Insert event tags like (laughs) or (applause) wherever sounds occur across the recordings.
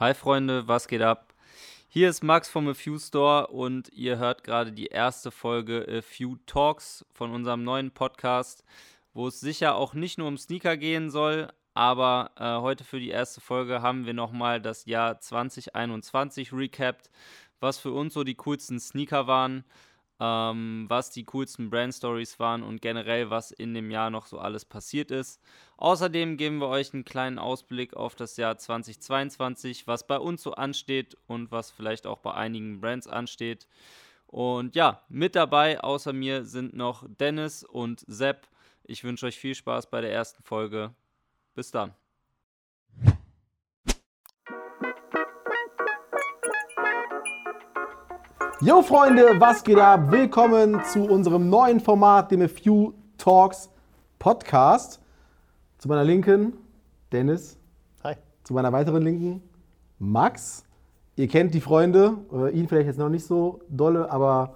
Hi Freunde, was geht ab? Hier ist Max vom A Few Store und ihr hört gerade die erste Folge A Few Talks von unserem neuen Podcast, wo es sicher auch nicht nur um Sneaker gehen soll, aber äh, heute für die erste Folge haben wir nochmal das Jahr 2021 recapped, was für uns so die coolsten Sneaker waren, ähm, was die coolsten Brand Stories waren und generell, was in dem Jahr noch so alles passiert ist. Außerdem geben wir euch einen kleinen Ausblick auf das Jahr 2022, was bei uns so ansteht und was vielleicht auch bei einigen Brands ansteht. Und ja, mit dabei außer mir sind noch Dennis und Sepp. Ich wünsche euch viel Spaß bei der ersten Folge. Bis dann. Yo Freunde, was geht ab? Willkommen zu unserem neuen Format, dem A Few Talks Podcast. Zu meiner Linken Dennis. Hi. Zu meiner weiteren Linken Max. Ihr kennt die Freunde, äh, ihn vielleicht jetzt noch nicht so dolle, aber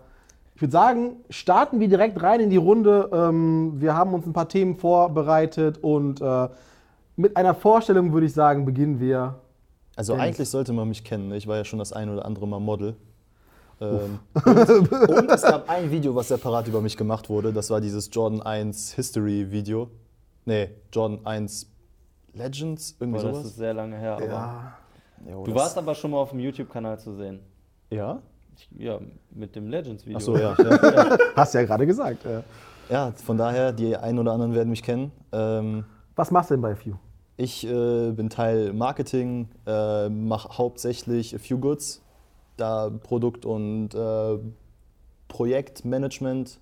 ich würde sagen, starten wir direkt rein in die Runde. Ähm, wir haben uns ein paar Themen vorbereitet und äh, mit einer Vorstellung würde ich sagen, beginnen wir. Also Dennis. eigentlich sollte man mich kennen. ne? Ich war ja schon das ein oder andere Mal Model. Ähm, und, und es (laughs) gab ein Video, was separat über mich gemacht wurde. Das war dieses Jordan 1 History Video. Nee, Jordan 1 Legends, irgendwie Boah, das sowas. ist sehr lange her. Aber Ja, Jo, Du das- warst aber schon mal auf dem YouTube-Kanal zu sehen. Ja? Ich, ja, mit dem Legends-Video. Achso, ja. (laughs) ja. hast du ja gerade gesagt. äh. Ja, von daher, die einen oder anderen werden mich kennen. Ähm, Was machst du denn bei Few? Ich äh, bin Teil Marketing, äh, mache hauptsächlich A Few Goods, da Produkt- und äh, Projektmanagement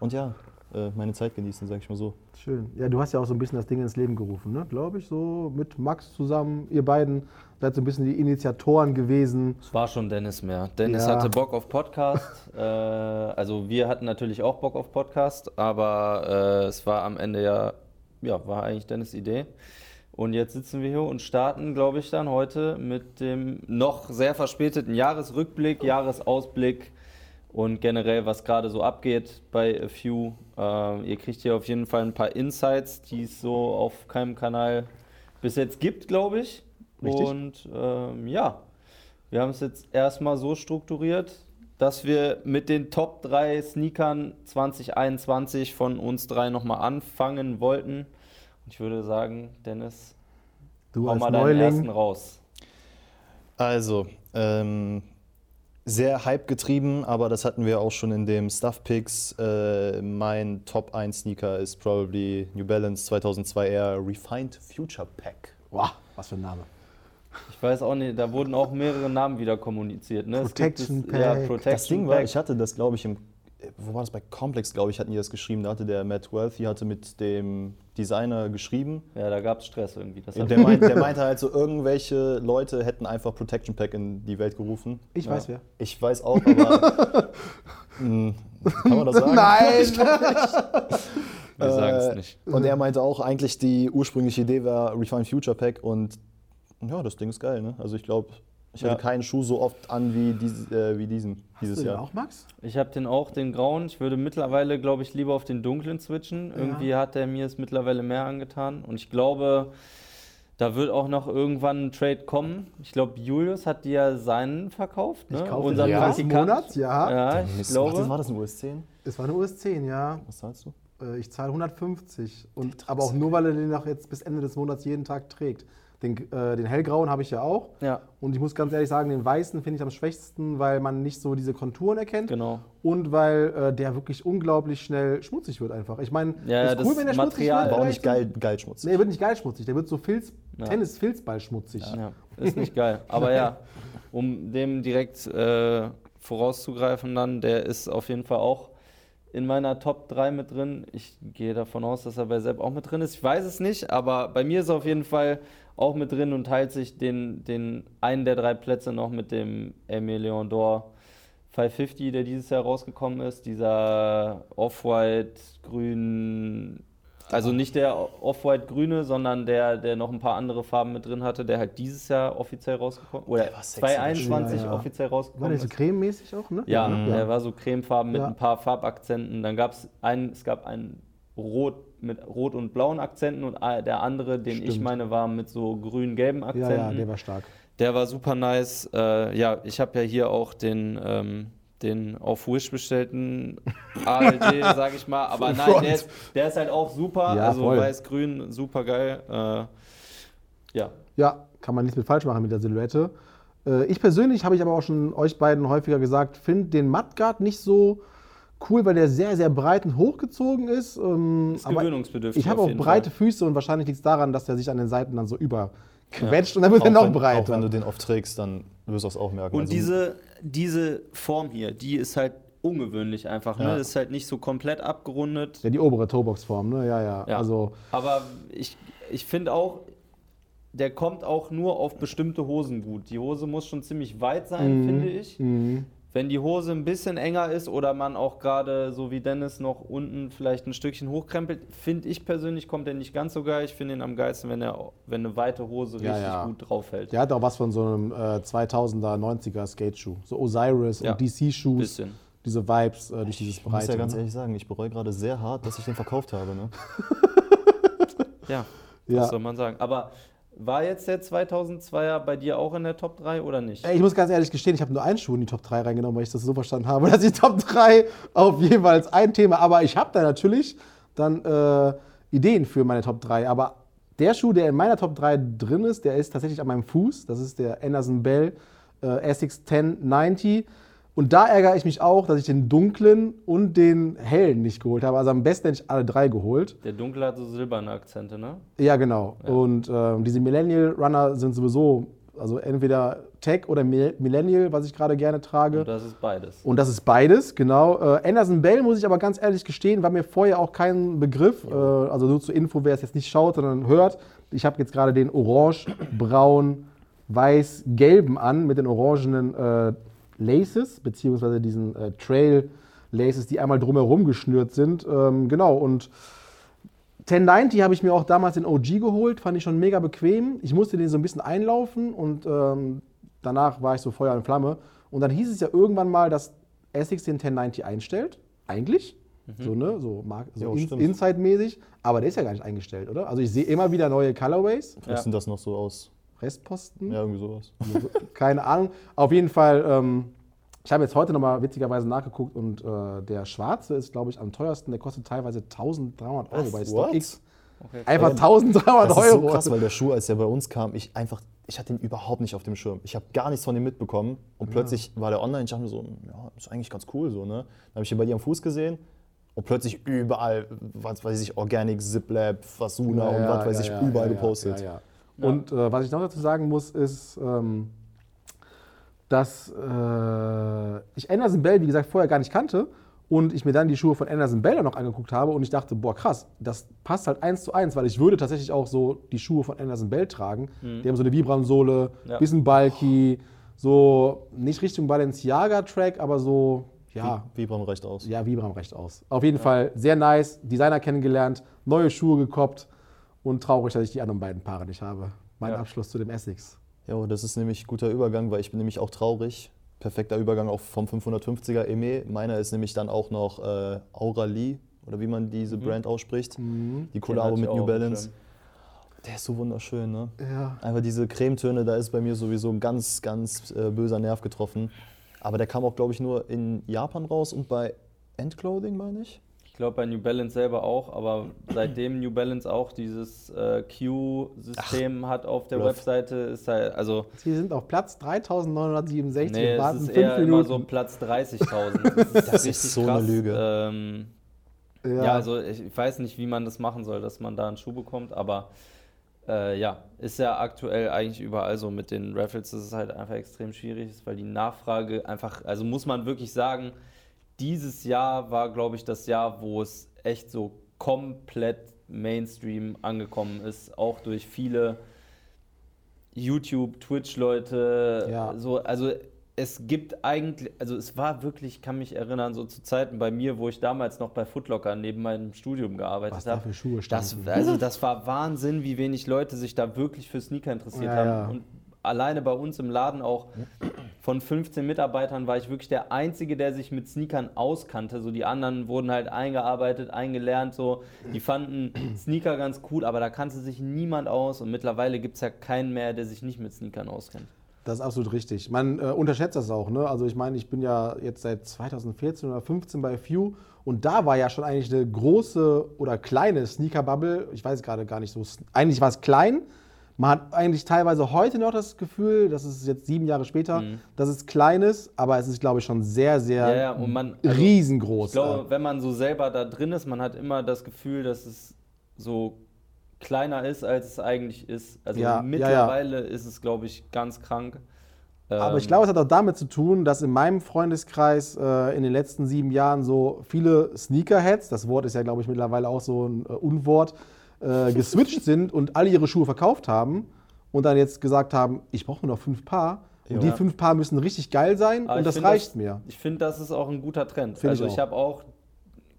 und ja, äh, meine Zeit genießen, sag ich mal so. Schön. Ja, du hast ja auch so ein bisschen das Ding ins Leben gerufen, ne? glaube ich, so mit Max zusammen. Ihr beiden seid so ein bisschen die Initiatoren gewesen. Es war schon Dennis mehr. Dennis Ja. hatte Bock auf Podcast. (laughs) äh, also wir hatten natürlich auch Bock auf Podcast, aber äh, es war am Ende ja, ja, war eigentlich Dennis Idee. Und jetzt sitzen wir hier und starten, glaube ich, dann heute mit dem noch sehr verspäteten Jahresrückblick, Jahresausblick und generell, was gerade so abgeht bei A Few. Äh, ihr kriegt hier auf jeden Fall ein paar Insights, die es so auf keinem Kanal bis jetzt gibt, glaube ich. Richtig. Und ähm, ja, wir haben es jetzt erstmal so strukturiert, dass wir mit den Top 3 Sneakern 2021 von uns drei nochmal anfangen wollten. Ich würde sagen, Dennis, Du hau mal deinen ersten Neuling. raus. Also, ähm, sehr Hype getrieben, aber das hatten wir auch schon in dem Stuff Picks. Äh, mein Top 1 Sneaker ist probably New Balance 2002 Air Refined Future Pack. Wow, was für ein Name. Ich weiß auch nicht, da wurden auch mehrere Namen wieder kommuniziert. Ne? Protection das- Ja, Pack. Protection Das Ding war, Pack. ich hatte das, glaube ich, im. Wo war das? Bei Complex, glaube ich, hatten die das geschrieben. Da hatte der Matt Wealthy hatte mit dem Designer geschrieben. Ja, da gab es Stress irgendwie. Der, meint, der (laughs) meinte halt so, irgendwelche Leute hätten einfach Protection Pack in die Welt gerufen. Ich Ja. weiß wer. Ich weiß auch, aber. (laughs) mh, kann man das sagen? (laughs) wir sagen es Äh, nicht. Und er meinte auch, eigentlich die ursprüngliche Idee war Refined Future Pack und ja, das Ding ist geil, ne? Also ich glaube, ich Ja. hatte keinen Schuh so oft an wie, dies, äh, wie diesen dieses Hast du den Jahr. auch, Max? Ich habe den auch, den grauen. Ich würde mittlerweile, glaube ich, lieber auf den dunklen switchen. Irgendwie hat der mir es mittlerweile mehr angetan. Und ich glaube, da wird auch noch irgendwann ein Trade kommen. Ich glaube, Julius hat dir ja seinen verkauft. Ne? Ich kaufe Unser den Ja. Monat, ja. Ja, ich Mist, glaube. was war das ein US10? Es war eine US 10, ja. Was zahlst du? Äh, Ich zahle 150. Und, aber auch nur, weil er den auch jetzt bis Ende des Monats jeden Tag trägt. Den, äh, den hellgrauen habe ich ja auch. Ja, Und ich muss ganz ehrlich sagen, den weißen finde ich am schwächsten, weil man nicht so diese Konturen erkennt. genau. Und weil äh, der wirklich unglaublich schnell schmutzig wird einfach. Ich meine, Ja, ist cool, das wenn der Material- schmutzig Aber wird. auch vielleicht nicht geil, geil schmutzig. Nee, er wird nicht geil schmutzig. Der wird so Filz, Ja. Tennis-Filzball schmutzig. Ja, ist nicht geil. Aber ja, um dem direkt äh, vorauszugreifen dann, der ist auf jeden Fall auch in meiner Top 3 mit drin. Ich gehe davon aus, dass er bei Sepp auch mit drin ist. Ich weiß es nicht, aber bei mir ist er auf jeden Fall auch mit drin und teilt sich den, den einen der drei Plätze noch mit dem Aimé Leon d'Or 550, der dieses Jahr rausgekommen ist. Dieser Off-White, grün, also nicht der Off-White-grüne, sondern der, der noch ein paar andere Farben mit drin hatte, der halt dieses Jahr offiziell rausgekommen oder Der war sexy, 2021 Ja, ja. offiziell War rausgekommen der so ist. crememäßig auch, ne? Ja, ne? der war so cremefarben mit Ja. ein paar Farbakzenten. Dann gab es einen, es gab einen Rot mit rot und blauen Akzenten und der andere, den ich Stimmt. meine, war mit so grün-gelben ja, Akzenten. ja, der war stark. Der war super nice. Äh, ja, ich habe ja hier auch den, ähm, den auf Wish bestellten ALD, (laughs) sage ich mal. Aber nein, der ist, der ist halt auch super. Ja, also weiß-grün, super geil. Äh, ja, Ja, kann man nichts mit falsch machen mit der Silhouette. Äh, ich persönlich, habe ich aber auch schon euch beiden häufiger gesagt, finde den Mudguard nicht so cool, weil der sehr, sehr breit und hochgezogen ist. Ähm, ist aber gewöhnungsbedürftig. ich habe auch breite Fall. Füße und wahrscheinlich liegt es daran, dass der sich an den Seiten dann so überquetscht und dann wird er noch breiter. Auch wenn du den oft trägst, dann wirst du es auch merken. Und Also, diese, diese Form hier, die ist halt ungewöhnlich einfach. Ne? Ja. Ist halt nicht so komplett abgerundet. ja, die obere Toebox-Form, ne? Ja, ja. Ja. Also, Aber ich, ich finde auch, der kommt auch nur auf bestimmte Hosen gut. Die Hose muss schon ziemlich weit sein, Mhm. finde ich. mh. Wenn die Hose ein bisschen enger ist oder man auch gerade, so wie Dennis, noch unten vielleicht ein Stückchen hochkrempelt, finde ich persönlich, kommt der nicht ganz so geil. Ich finde ihn am geilsten, wenn, er, wenn eine weite Hose Ja, richtig ja. gut draufhält. der hat auch was von so einem äh, 2000er, 90er Skateschuh. So Osiris Ja. und DC-Shoes. Bisschen. Diese Vibes äh, durch dieses ich muss Breite. ja ganz ne? ehrlich sagen, ich bereue gerade sehr hart, dass ich den verkauft habe. Ne? (laughs) Ja, Ja. was soll man sagen. Aber war jetzt der 2002er bei dir auch in der Top 3 oder nicht? Ich muss ganz ehrlich gestehen, ich habe nur einen Schuh in die Top 3 reingenommen, weil ich das so verstanden habe, (laughs) dass die Top 3 auf jeweils ein Thema. Aber ich habe da natürlich dann äh, Ideen für meine Top 3. Aber der Schuh, der in meiner Top 3 drin ist, der ist tatsächlich an meinem Fuß. Das ist der Anderson Bell äh, Essex 1090. Und da ärgere ich mich auch, dass ich den dunklen und den hellen nicht geholt habe. Also am besten hätte ich alle drei geholt. Der Dunkle hat so silberne Akzente, ne? Ja, genau. Und ähm, diese Millennial Runner sind sowieso, also entweder Tech oder Mil- Millennial, was ich gerade gerne trage. Und das ist beides. Und das ist beides, genau. Äh, Anderson Bell, muss ich aber ganz ehrlich gestehen, war mir vorher auch kein Begriff. Äh, also nur zur Info, wer es jetzt nicht schaut, sondern hört. Ich habe jetzt gerade den orange, braun, weiß, gelben an mit den orangenen äh, Laces, beziehungsweise diesen äh, Trail Laces, die einmal drumherum geschnürt sind. Ähm, genau, und 1090 habe ich mir auch damals den OG geholt, fand ich schon mega bequem. Ich musste den so ein bisschen einlaufen und ähm, danach war ich so Feuer und Flamme. Und dann hieß es ja irgendwann mal, dass Essex den 1090 einstellt. Eigentlich. So, ne? So, Mark- so in. Inside-mäßig. Aber der ist ja gar nicht eingestellt, oder? Also ich sehe immer wieder neue Colorways. Was Ja. sind das noch so aus? Restposten. Ja, irgendwie sowas. (laughs) Keine Ahnung. Auf jeden Fall, ähm, ich habe jetzt heute nochmal witzigerweise nachgeguckt und äh, der schwarze ist, glaube ich, am teuersten. Der kostet teilweise 1300 Euro Was? bei? StockX. Okay. Einfach Ja, 1300 Das ist so Euro. krass, weil der Schuh, als der bei uns kam, ich einfach, ich hatte ihn überhaupt nicht auf dem Schirm. Ich habe gar nichts von ihm mitbekommen und plötzlich war der online. Ich dachte mir so, ja, ist eigentlich ganz cool so, ne? Dann habe ich ihn bei dir am Fuß gesehen und plötzlich überall, was weiß ich, Organic, Ziplab, Fasuna und was weiß ich, überall gepostet. ja, ja. Und äh, was ich noch dazu sagen muss, ist, ähm, dass äh, ich Anderson Bell, wie gesagt, vorher gar nicht kannte und ich mir dann die Schuhe von Anderson Bell dann noch angeguckt habe und ich dachte, boah, krass, das passt halt eins zu eins, weil ich würde tatsächlich auch so die Schuhe von Anderson Bell tragen. Die haben so eine Vibram-Sohle, Ja. bisschen bulky, so nicht Richtung Balenciaga-Track, aber so, ja, Vibram reicht aus. ja, Vibram recht aus. Auf jeden Fall sehr nice, Designer kennengelernt, neue Schuhe gekoppt und traurig, dass ich die anderen beiden Paare nicht habe. Mein Ja. Abschluss zu dem Essex. Ja, das ist nämlich guter Übergang, weil ich bin nämlich auch traurig. Perfekter Übergang auch vom 550er EME. Meiner ist nämlich dann auch noch äh, Auralie oder wie man diese Brand ausspricht. Die Mhm. Den Kollabo mit New Balance. Schirm. Der ist so wunderschön, ne? Ja. Einfach diese Cremetöne, da ist bei mir sowieso ein ganz, ganz äh, böser Nerv getroffen. Aber der kam auch, glaube ich, nur in Japan raus und bei Endclothing, meine ich. Ich glaube bei New Balance selber auch, aber seitdem New Balance auch dieses äh, Q-System hat auf der Bluff. Webseite, ist halt, also, Sie sind auf Platz 3967 nee, und es warten ist fünf eher immer Minuten. so Platz 30.000. (laughs) Das, Das ist richtig so eine Lüge. Ähm, ja. ja. also ich, ich weiß nicht, wie man das machen soll, dass man da einen Schuh bekommt, aber äh, ja, ist ja aktuell eigentlich überall so mit den Raffles, dass es halt einfach extrem schwierig ist, weil die Nachfrage einfach, also muss man wirklich sagen, dieses Jahr war, glaube ich, das Jahr, wo es echt so komplett Mainstream angekommen ist, auch durch viele YouTube, Twitch-Leute. Ja. So, also es gibt eigentlich, also es war wirklich, ich kann mich erinnern, so zu Zeiten bei mir, wo ich damals noch bei Footlocker neben meinem Studium gearbeitet Was da habe. für Schuhe Das, standen. also das war Wahnsinn, wie wenig Leute sich da wirklich für Sneaker interessiert Ja, haben. ja. Und alleine bei uns im Laden auch von 15 Mitarbeitern war ich wirklich der Einzige, der sich mit Sneakern auskannte. So die anderen wurden halt eingearbeitet, eingelernt, so. Die fanden Sneaker ganz cool, aber da kannte sich niemand aus. Und mittlerweile gibt es ja keinen mehr, der sich nicht mit Sneakern auskennt. Das ist absolut richtig. Man äh, unterschätzt das auch. Ne? Also ich meine, ich bin ja jetzt seit 2014 oder 15 bei Few und da war ja schon eigentlich eine große oder kleine Sneaker-Bubble. Ich weiß gerade gar nicht so. Eigentlich war es klein. Man hat eigentlich teilweise heute noch das Gefühl, das ist jetzt sieben Jahre später, dass es klein ist, aber es ist, glaube ich, schon sehr, sehr Mhm. Ja, ja, man- also, riesengroß. Ich glaube, wenn man so selber da drin ist, man hat immer das Gefühl, dass es so kleiner ist, als es eigentlich ist. Also Ja, mittlerweile ist es, glaube ich, ganz krank. Aber Ähm, ich glaube, es hat auch damit zu tun, dass in meinem Freundeskreis äh, in den letzten sieben Jahren so viele Sneakerheads, das Wort ist ja, glaube ich, mittlerweile auch so ein äh, Unwort, äh, geswitcht sind und alle ihre Schuhe verkauft haben und dann jetzt gesagt haben, ich brauche nur noch fünf Paar. Und Ja. die fünf Paar müssen richtig geil sein Aber und ich das reicht das, mir. Ich finde, das ist auch ein guter Trend. Find ich also ich auch. habe auch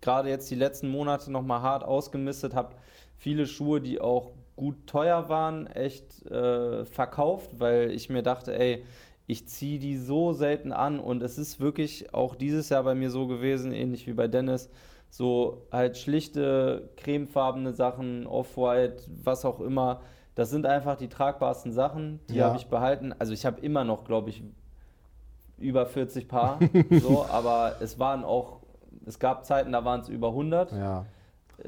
gerade jetzt die letzten Monate nochmal hart ausgemistet, habe viele Schuhe, die auch gut teuer waren, echt äh, verkauft, weil ich mir dachte, ey, ich ziehe die so selten an und es ist wirklich auch dieses Jahr bei mir so gewesen, ähnlich wie bei Dennis, so halt schlichte, cremefarbene Sachen, Off-White, was auch immer. Das sind einfach die tragbarsten Sachen, die Ja. habe ich behalten. Also ich habe immer noch, glaube ich, über 40 Paar, (laughs) so, aber es waren auch, es gab Zeiten, da waren es über 100. Ja.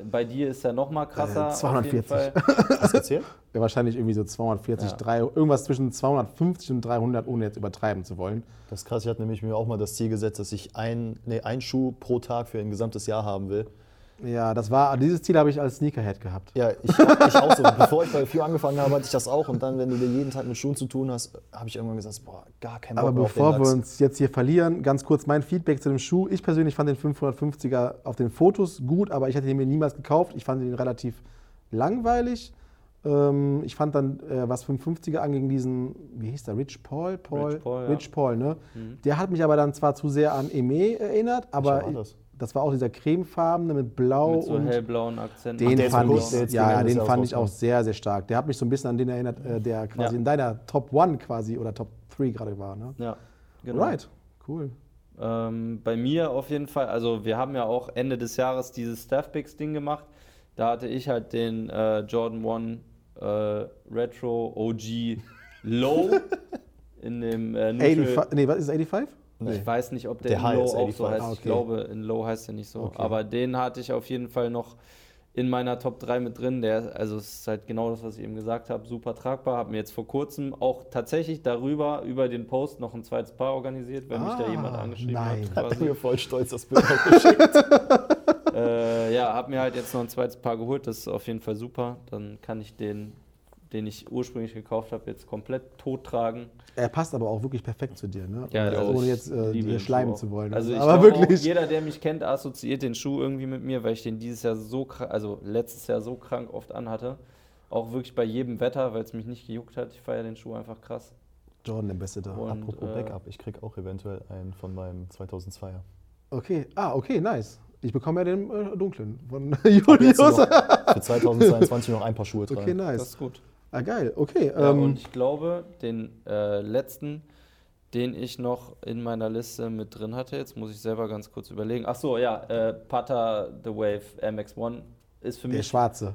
Bei dir ist ja noch mal krasser. Äh, Auf jeden 240. Fall. Hast du gezählt? ja, wahrscheinlich irgendwie so 240, Ja. drei, irgendwas zwischen 250 und 300, ohne jetzt übertreiben zu wollen. Das ist krass. Ich hatte nämlich mir auch mal das Ziel gesetzt, dass ich ein, nee, einen Schuh pro Tag für ein gesamtes Jahr haben will. Ja, das war, dieses Ziel habe ich als Sneakerhead gehabt. Ja, ich, ich auch so. Bevor ich bei Few angefangen habe, hatte ich das auch. Und dann, wenn du dir jeden Tag mit Schuhen zu tun hast, habe ich irgendwann gesagt, boah, gar kein Bock Aber mehr auf den bevor wir uns jetzt hier verlieren, ganz kurz mein Feedback zu dem Schuh. Ich persönlich fand den 550er auf den Fotos gut, aber ich hätte ihn mir niemals gekauft. Ich fand ihn relativ langweilig. Ähm, ich fand dann, äh, was 550er anging, diesen, wie hieß der, Rich Paul? Paul? Rich Paul, ja. Rich Paul, ne? Der hat mich aber dann zwar zu sehr an Eme erinnert, aber war das? war auch dieser cremefarbene mit Blau Mit so und hellblauen Akzenten. den ist fand ich, ja, den fand ich auch sehr, sehr stark. Der hat mich so ein bisschen an den erinnert, äh, der quasi Ja. in deiner Top One quasi oder Top 3 gerade war. Ne? Ja, genau. Right, cool. Ähm, bei mir auf jeden Fall, also wir haben ja auch Ende des Jahres dieses Staff Picks Ding gemacht. Da hatte ich halt den äh, Jordan 1 äh, Retro OG Low (laughs) in dem äh, Neutral. 85, nee, was ist 85? Ich weiß nicht, ob der, Der in Low auch so 85. heißt. Ah, Ich okay. glaube, in Low heißt er nicht so. Okay. Aber den hatte ich auf jeden Fall noch in meiner Top 3 mit drin. Der, also es ist halt genau das, was ich eben gesagt habe. Super tragbar. Habe mir jetzt vor kurzem auch tatsächlich darüber, über den Post, noch ein zweites Paar organisiert, wenn mich da Ah, jemand angeschrieben nein. hat. Hat Quasi. mir voll stolz das Bild auch geschickt. (laughs) äh, ja, habe mir halt jetzt noch ein zweites Paar geholt. Das ist auf jeden Fall super. Dann kann ich den, den ich ursprünglich gekauft habe, jetzt komplett tot tragen. Er passt aber auch wirklich perfekt zu dir, ne? Ja, also, ich ohne jetzt äh, dir schleimen Schuh zu wollen. Also ich aber glaube wirklich. Auch, jeder, der mich kennt, assoziiert den Schuh irgendwie mit mir, weil ich den dieses Jahr so krank, also letztes Jahr so krank oft anhatte. Auch wirklich bei jedem Wetter, weil es mich nicht gejuckt hat. Ich feiere den Schuh einfach krass. Jordan, der Beste da. Und, Apropos äh, Backup, ich krieg auch eventuell einen von meinem 2002er. Okay, ah, okay, nice. Ich bekomme ja den äh, dunklen von Julius. noch (laughs) für 2022 noch ein paar Schuhe tragen. Okay, Das nice. ist gut. Ah, geil. Okay. Ja, ähm, und ich glaube, den äh, letzten, den ich noch in meiner Liste mit drin hatte, jetzt muss ich selber ganz kurz überlegen. Ach so, ja, äh, Pata The Wave MX1 ist für der mich Schwarze.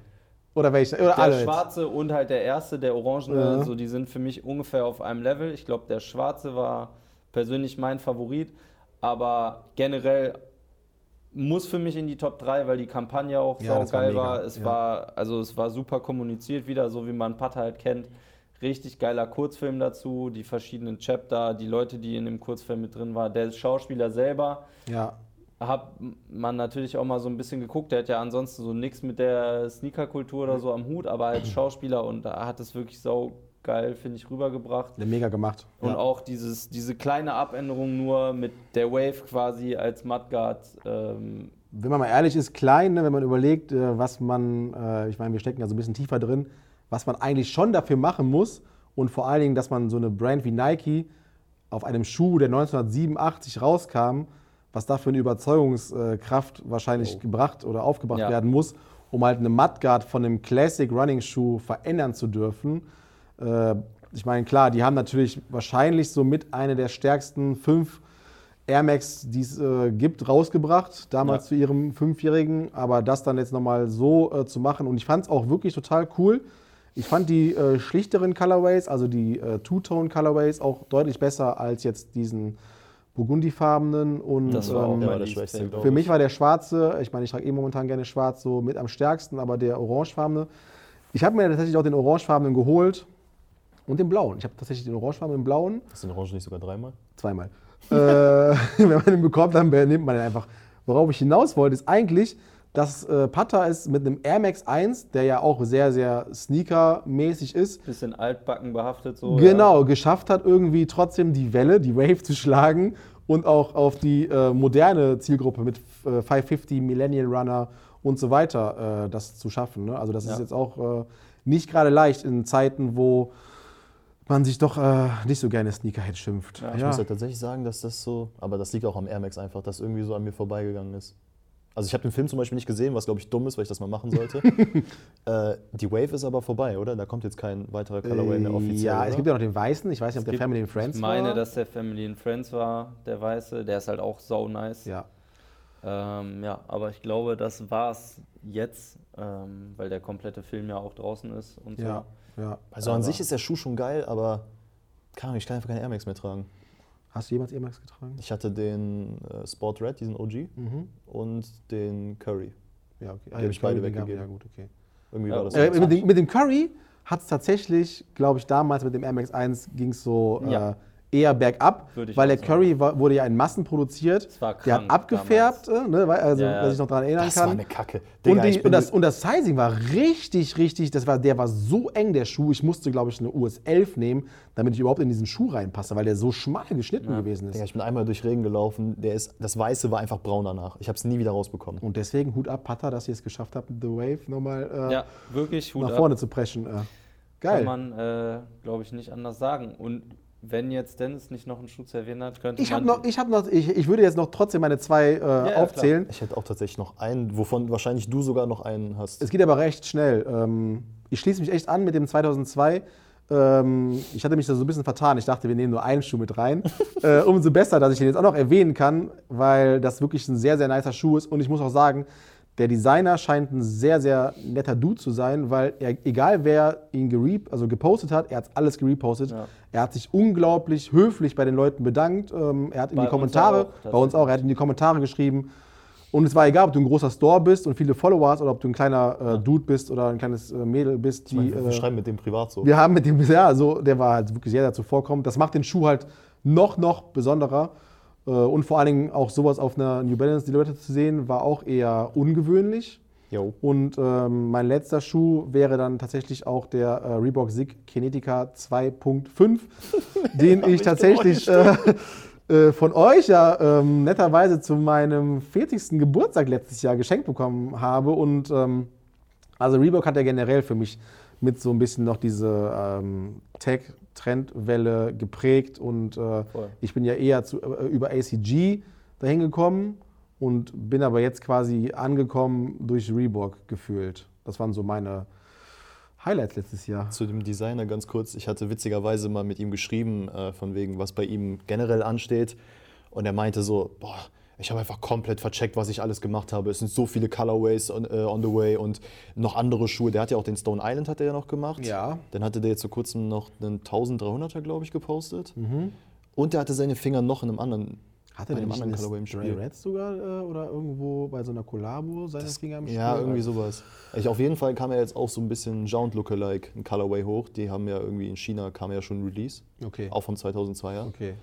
Oder welcher? Oder Der alle. jetzt. schwarze und halt der erste, der orangene, Ja. so die sind für mich ungefähr auf einem Level. Ich glaube, der schwarze war persönlich mein Favorit, aber generell muss für mich in die Top 3, weil die Kampagne auch Ja, war geil mega, war. Es ja. war also es war super kommuniziert wieder, so wie man Pata halt kennt. Richtig geiler Kurzfilm dazu, die verschiedenen Chapter, die Leute, die in dem Kurzfilm mit drin waren, der Schauspieler selber Ja. hat man natürlich auch mal so ein bisschen geguckt. Der hat ja ansonsten so nichts mit der Sneakerkultur oder so am Hut, aber als Schauspieler und da hat es wirklich sau geil, finde ich, rübergebracht. Der mega gemacht. Und ja. auch dieses, diese kleine Abänderung nur mit der Wave quasi als Mudguard. Ähm, wenn man mal ehrlich ist, klein, ne, wenn man überlegt, äh, was man, äh, ich meine, wir stecken da so ein bisschen tiefer drin, was man eigentlich schon dafür machen muss und vor allen Dingen, dass man so eine Brand wie Nike auf einem Schuh, der 1987 rauskam, was da für eine Überzeugungskraft wahrscheinlich gebracht oder aufgebracht Ja. werden muss, um halt eine Mudguard von einem Classic Running Schuh verändern zu dürfen. Äh, ich meine, klar, die haben natürlich wahrscheinlich so mit eine der stärksten fünf Air Max, die es äh, gibt, rausgebracht, damals Ja. zu ihrem Fünfjährigen. Aber das dann jetzt nochmal so äh, zu machen und ich fand es auch wirklich total cool. Ich fand die äh, schlichteren Colorways, also die äh, Two-Tone Colorways, auch deutlich besser als jetzt diesen burgundifarbenen. Und Das war auch ähm, der schwächste, für mich war der schwarze, ich meine, ich trage eh momentan gerne schwarz, so mit am stärksten, aber der orangefarbene. Ich habe mir tatsächlich auch den orangefarbenen geholt und den blauen. Ich habe tatsächlich den orangefarbenen blauen Hast du den Orange nicht sogar dreimal? zweimal. (laughs) äh, (laughs) wenn man den bekommt, dann nimmt man den einfach. Worauf ich hinaus wollte, ist eigentlich, dass äh, Pata ist mit einem Air Max 1, der ja auch sehr, sehr Sneaker-mäßig ist, Bisschen altbacken behaftet so. genau, geschafft hat, irgendwie trotzdem die Welle, die Wave zu schlagen und auch auf die äh, moderne Zielgruppe mit äh, 550, Millennial Runner und so weiter äh, das zu schaffen. Ne? Also das Ja. ist jetzt auch äh, nicht gerade leicht in Zeiten, wo man sich doch äh, nicht so gerne Sneakerhead schimpft. Ja, Ich muss ja tatsächlich sagen, dass das so, aber das liegt auch am Air Max einfach, dass irgendwie so an mir vorbeigegangen ist. Also ich habe den Film zum Beispiel nicht gesehen, was glaube ich dumm ist, weil ich das mal machen sollte. (laughs) äh, die Wave ist aber vorbei, oder? Da kommt jetzt kein weiterer Colorway mehr offiziell. Ja, oder? es gibt ja noch den weißen. Ich weiß nicht, ob der gibt- Family and Friends Ich meine, war. dass der Family and Friends war, der weiße. Der ist halt auch so nice. ja. Ähm, ja, aber ich glaube, das war's jetzt, ähm, weil der komplette Film ja auch draußen ist und Ja, ja. Also an sich ist der Schuh schon geil, aber Ahnung, ich kann einfach keine Air Max mehr tragen. Hast du jemals Air Max getragen? Ich hatte den äh, Sport Red, diesen OG, Mhm. und den Curry. Ja, okay. Ah, hab ich beide den gab- weggegeben. Ja, gut, okay. Irgendwie Ja, war das Äh, mit, dem, mit dem Curry hat es tatsächlich, glaube ich, damals mit dem Air Max 1 ging es so Ja. äh, eher bergab, weil der. Curry war, wurde ja in Massen produziert. Es war der hat krank abgefärbt, äh, ne, weil- also, Ja, ja. dass ich noch daran erinnern Das kann. war eine Kacke. und, Digga, die, ich bin und, das, und das Sizing war richtig, richtig, das war, der war so eng, der Schuh. Ich musste, glaube ich, eine US 11 nehmen, damit ich überhaupt in diesen Schuh reinpasse, weil der so schmal geschnitten gewesen ist. Digga, ich bin einmal durch Regen gelaufen, der ist, das Weiße war einfach braun danach. Ich habe es nie wieder rausbekommen. Und deswegen Hut ab, Pata, dass ihr es geschafft habt, The Wave nochmal äh, Ja, wirklich Hut nach ab. vorne zu preschen. Äh. Geil. Kann man, äh, glaube ich, nicht anders sagen. Und wenn jetzt Dennis nicht noch einen Schuh zu erwähnen hat, könnte Ich man. habe noch, ich habe noch, ich, ich würde jetzt noch trotzdem meine zwei äh, ja, aufzählen. Ich hätte auch tatsächlich noch einen, wovon wahrscheinlich du sogar noch einen hast. Es geht aber recht schnell. Ähm, ich schließe mich echt an mit dem 2002. Ähm, ich hatte mich da so ein bisschen vertan. Ich dachte, wir nehmen nur einen Schuh mit rein. (laughs) äh, umso besser, dass ich den jetzt auch noch erwähnen kann, weil das wirklich ein sehr, sehr nicer Schuh ist. Und ich muss auch sagen, der Designer scheint ein sehr, sehr netter Dude zu sein, weil er, egal wer ihn gere also gepostet hat, er hat alles gerepostet. Ja. Er hat sich unglaublich höflich bei den Leuten bedankt. Ähm, er hat in Bei die uns Kommentare, auch, bei uns auch, er hat in die Kommentare geschrieben, und es war egal, ob du ein großer Store bist und viele Follower hast oder ob du ein kleiner äh, Dude bist oder ein kleines äh, Mädel bist, die. wir äh, schreiben mit dem privat so. wir haben mit dem, (laughs) ja, so, der war halt wirklich sehr, sehr zuvorkommend. Das macht den Schuh halt noch, noch besonderer. Äh, und vor allen Dingen auch sowas auf einer New Balance Silhouette zu sehen, war auch eher ungewöhnlich. Jo. Und ähm, mein letzter Schuh wäre dann tatsächlich auch der äh, Reebok Sig Kinetica 2.5, (laughs) den ich tatsächlich äh, äh, von euch ja ähm, netterweise zu meinem 40. Geburtstag letztes Jahr geschenkt bekommen habe. Und ähm, also Reebok hat ja generell für mich mit so ein bisschen noch diese ähm, Tech-Trendwelle geprägt und äh, ich bin ja eher zu, äh, über ACG dahin gekommen und bin aber jetzt quasi angekommen durch Reebok gefühlt. Das waren so meine Highlights letztes Jahr. Zu dem Designer ganz kurz. Ich hatte witzigerweise mal mit ihm geschrieben, äh, von wegen, was bei ihm generell ansteht. Und er meinte so, boah, ich habe einfach komplett vercheckt, was ich alles gemacht habe. Es sind so viele Colorways on, äh, on the way und noch andere Schuhe. Der hat ja auch den Stone Island hat er ja noch gemacht. Ja. Dann hatte der jetzt vor kurzem noch einen 1300er, glaube ich, gepostet. Mhm. Und der hatte seine Finger noch in einem anderen, Hat er bei einem anderen Colorway im Spiel. Reds sogar äh, oder irgendwo bei so einer Kollabo seine Finger im Spiel? Ja, irgendwie sowas. Ich, auf jeden Fall kam ja jetzt auch so ein bisschen Jound Lookalike, ein Colorway hoch. Die haben ja irgendwie in China, kam ja schon ein Release. Okay. Auch vom 2002er. Okay.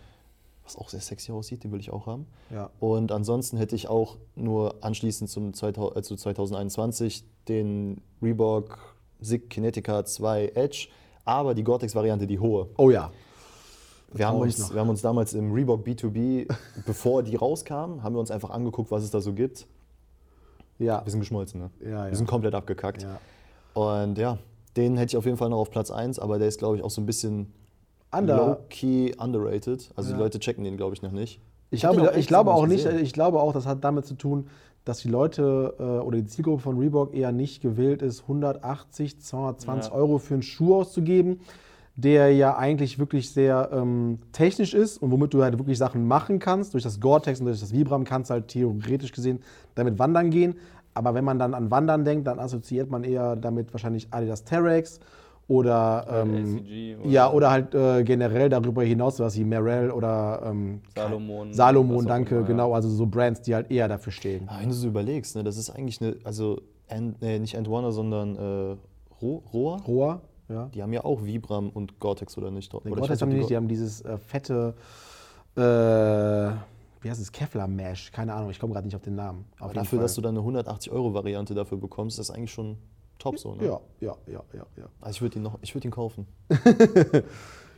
Was auch sehr sexy aussieht, den will ich auch haben. Ja. Und ansonsten hätte ich auch nur anschließend zum 2000, äh, zu 2021 den Reebok Sig Kinetica 2 Edge, aber die Gore-Tex-Variante, die hohe. Oh ja. Wir haben, uns, wir haben uns damals im Reebok B2B, (laughs) bevor die rauskam, haben wir uns einfach angeguckt, was es da so gibt. Ja. Wir sind geschmolzen, ne? Ja, ja. Wir sind komplett abgekackt. ja. Und ja, den hätte ich auf jeden Fall noch auf Platz 1, aber der ist, glaube ich, auch so ein bisschen Under. low-key underrated. Also Ja. die Leute checken den, glaube ich, noch nicht. Ich, den glaube, auch ich glaube auch nicht, gesehen. ich glaube auch, das hat damit zu tun, dass die Leute äh, oder die Zielgruppe von Reebok eher nicht gewillt ist, 180, 220 Ja. Euro für einen Schuh auszugeben, der ja eigentlich wirklich sehr ähm, technisch ist und womit du halt wirklich Sachen machen kannst. Durch das Gore-Tex und durch das Vibram kannst du halt theoretisch gesehen damit wandern gehen. Aber wenn man dann an Wandern denkt, dann assoziiert man eher damit wahrscheinlich Adidas Terex oder, ähm, ACG oder ja, oder halt äh, generell darüber hinaus was wie Merrell oder ähm, Salomon. Salomon, danke, immer, genau, also so Brands, die halt eher dafür stehen. Wenn du so überlegst, ne, das ist eigentlich eine, also And, nee, nicht One, sondern äh, Ro Roa. Rohr, ja. Die haben ja auch Vibram und Gore-Tex oder nicht? Nee, Gore-Tex haben die nicht, die haben dieses äh, fette, äh, wie heißt es, Kevlar Mesh, keine Ahnung, ich komme gerade nicht auf den Namen. Auf dafür, Fall. dass du dann eine 180-Euro-Variante dafür bekommst, ist das eigentlich schon top so. Ne? Ja, ja, ja, ja, ja. Also ich würde ihn, noch- ich würd ihn kaufen. (laughs)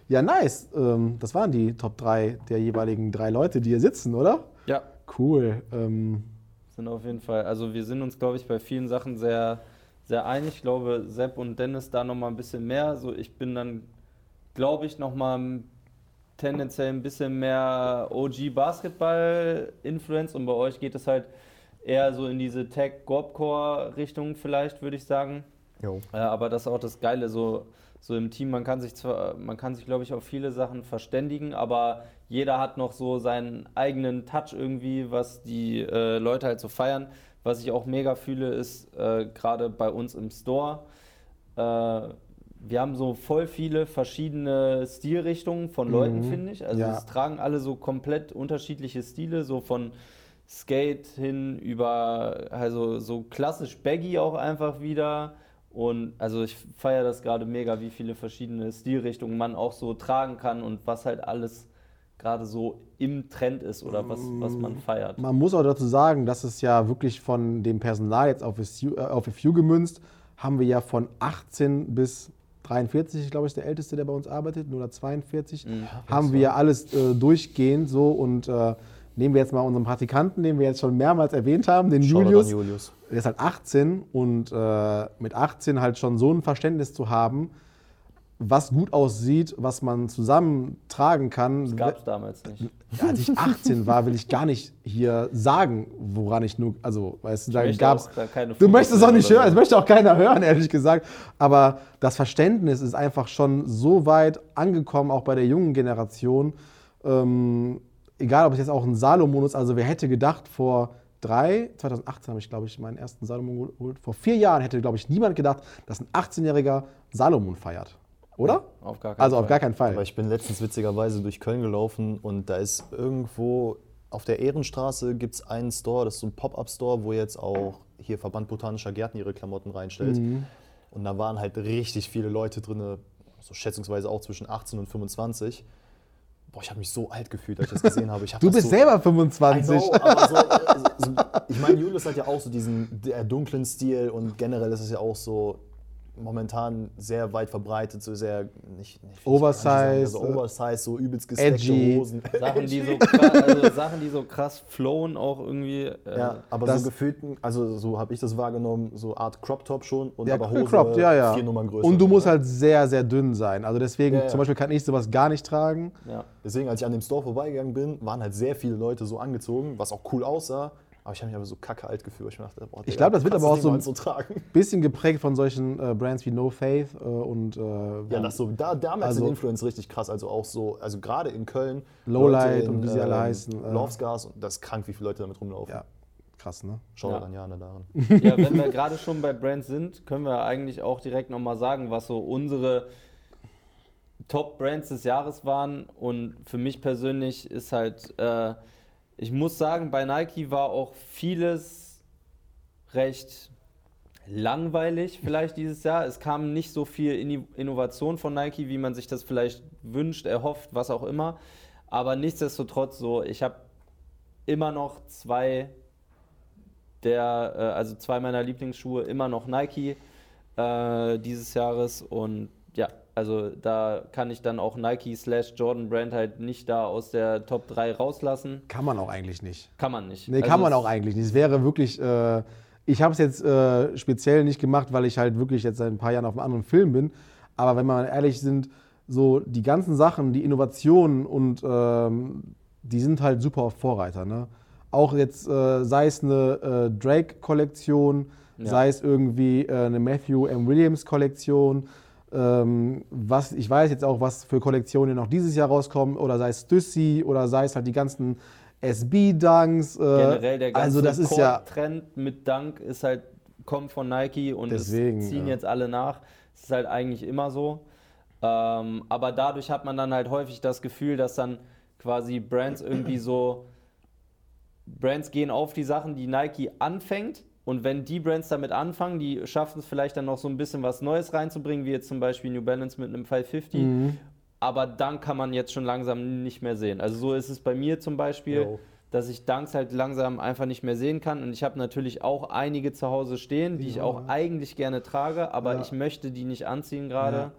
Ja, nice. Ähm, das waren die Top 3 der jeweiligen drei Leute, die hier sitzen, oder? Ja, Cool. Ähm, sind auf jeden Fall. Also wir sind uns, glaube ich, bei vielen Sachen sehr, sehr einig. Ich glaube, Sepp und Dennis da nochmal ein bisschen mehr. So, ich bin dann, glaube ich, nochmal tendenziell ein bisschen mehr OG-Basketball-Influence und bei euch geht es halt eher so in diese Tech-Gorpcore-Richtung vielleicht, würde ich sagen. Jo. Äh, aber das ist auch das Geile, so, so im Team, man kann sich zwar, man kann sich, glaube ich, auf viele Sachen verständigen, aber jeder hat noch so seinen eigenen Touch irgendwie, was die äh, Leute halt so feiern. Was ich auch mega fühle, ist äh, gerade bei uns im Store. Äh, wir haben so voll viele verschiedene Stilrichtungen von Leuten, finde ich. Also Ja. es tragen alle so komplett unterschiedliche Stile, so von Skate hin über, also so klassisch Baggy auch einfach wieder. Und also ich feiere das gerade mega, wie viele verschiedene Stilrichtungen man auch so tragen kann und was halt alles gerade so im Trend ist oder was, was man feiert. man muss auch dazu sagen, dass es ja wirklich von dem Personal jetzt auf FU, äh, auf FU gemünzt, haben wir ja von 18 bis 43, ich glaube, ist der Älteste, der bei uns arbeitet, oder 42, haben wir ja alles äh, durchgehend so und äh, nehmen wir jetzt mal unseren Praktikanten, den wir jetzt schon mehrmals erwähnt haben, den Julius. Julius. Der ist halt 18 und äh, mit 18 halt schon so ein Verständnis zu haben, was gut aussieht, was man zusammen tragen kann. Das gab es damals nicht. Als ich 18 war, will ich gar nicht hier sagen, woran ich nur, also, weißt du, da da keine Du möchtest es auch nicht hören, so. es möchte auch keiner hören, ehrlich gesagt. Aber das Verständnis ist einfach schon so weit angekommen, auch bei der jungen Generation. Ähm, egal, ob es jetzt auch ein Salomon ist, also wer hätte gedacht, vor drei, 2018 habe ich, glaube ich, meinen ersten Salomon geholt. Vor vier Jahren hätte, glaube ich, niemand gedacht, dass ein 18-jähriger Salomon feiert. Oder? Auf gar keinen Also Fall. auf gar keinen Fall. Aber ich bin letztens witzigerweise durch Köln gelaufen und da ist irgendwo auf der Ehrenstraße gibt es einen Store, das ist so ein Pop-Up-Store, wo jetzt auch hier Verband Botanischer Gärten ihre Klamotten reinstellt. Mhm. Und da waren halt richtig viele Leute drin, so schätzungsweise auch zwischen 18 und 25. Boah, ich habe mich so alt gefühlt, als ich das (laughs) gesehen habe. Ich hab Du bist so, selber I 25. know, so, (laughs) äh, so, ich meine, Julius hat ja auch so diesen der dunklen Stil und generell ist es ja auch so momentan sehr weit verbreitet, so sehr nicht, nicht Oversize, so äh, Oversize, so übelst gesteckte edgy. Hosen. (laughs) Sachen, die so krass, also Sachen, die so krass flowen, auch irgendwie. Äh, Ja, aber so gefühlten, also so habe ich das wahrgenommen, so Art Crop Top schon und Ja, aber Hose cropped, ja, ja. vier Nummern größer. Und du musst halt sehr, sehr dünn sein. Also deswegen, Ja, ja. zum Beispiel kann ich sowas gar nicht tragen. ja. Deswegen, als ich an dem Store vorbeigegangen bin, waren halt sehr viele Leute so angezogen, was auch cool aussah. Aber ich habe mich aber so kacke alt gefühlt. Ich dachte, boah, Ich glaub, das wird aber du auch so- niemals so. (laughs) Bisschen geprägt von solchen äh, Brands wie No Faith äh, und äh, Ja, das so, da, damals Also- sind Influence richtig krass. Also auch so, also gerade in Köln. Lowlight Leute und wie sie alle heißen, äh. Lovescars und das ist krank, wie viele Leute damit rumlaufen. ja, krass, ne? Shoutout Ja. an Jana daran. (laughs) Ja, wenn wir gerade schon bei Brands sind, können wir eigentlich auch direkt nochmal sagen, was so unsere Top-Brands des Jahres waren. Und für mich persönlich ist halt, äh, ich muss sagen, bei Nike war auch vieles recht langweilig vielleicht dieses Jahr. Es kam nicht so viel Innovation von Nike, wie man sich das vielleicht wünscht, erhofft, was auch immer. Aber nichtsdestotrotz so, ich habe immer noch zwei der, äh, also zwei meiner Lieblingsschuhe immer noch Nike äh, dieses Jahres und ja, also da kann ich dann auch Nike slash Jordan Brand halt nicht da aus der Top 3 rauslassen. Kann man auch eigentlich nicht. Kann man nicht. Nee, Also kann man auch eigentlich nicht. Es wäre wirklich, äh, ich habe es jetzt äh, speziell nicht gemacht, weil ich halt wirklich jetzt seit ein paar Jahren auf einem anderen Film bin. Aber wenn wir mal ehrlich sind, so die ganzen Sachen, die Innovationen und ähm, die sind halt super auf Vorreiter. Ne? Auch jetzt, äh, sei es eine äh, Drake-Kollektion, Ja. sei es irgendwie äh, eine Matthew M. Williams-Kollektion. Ähm, was, ich weiß jetzt auch, was für Kollektionen noch dieses Jahr rauskommen, oder sei es Stussy, oder sei es halt die ganzen SB-Dunks. Äh, Generell der ganze also das ist ja, Trend mit Dunk ist halt kommt von Nike und Deswegen, es ziehen ja. jetzt alle nach. Das ist halt eigentlich immer so. Ähm, aber dadurch hat man dann halt häufig das Gefühl, dass dann quasi Brands irgendwie so, Brands gehen auf die Sachen, die Nike anfängt. Und wenn die Brands damit anfangen, die schaffen es vielleicht dann noch so ein bisschen was Neues reinzubringen, wie jetzt zum Beispiel New Balance mit einem 550. Mhm. Aber dann kann man jetzt schon langsam nicht mehr sehen. Also so ist es bei mir zum Beispiel, Jo. dass ich Dunks halt langsam einfach nicht mehr sehen kann. Und ich habe natürlich auch einige zu Hause stehen, die ich Ja. auch eigentlich gerne trage, aber Ja. ich möchte die nicht anziehen gerade, Ja.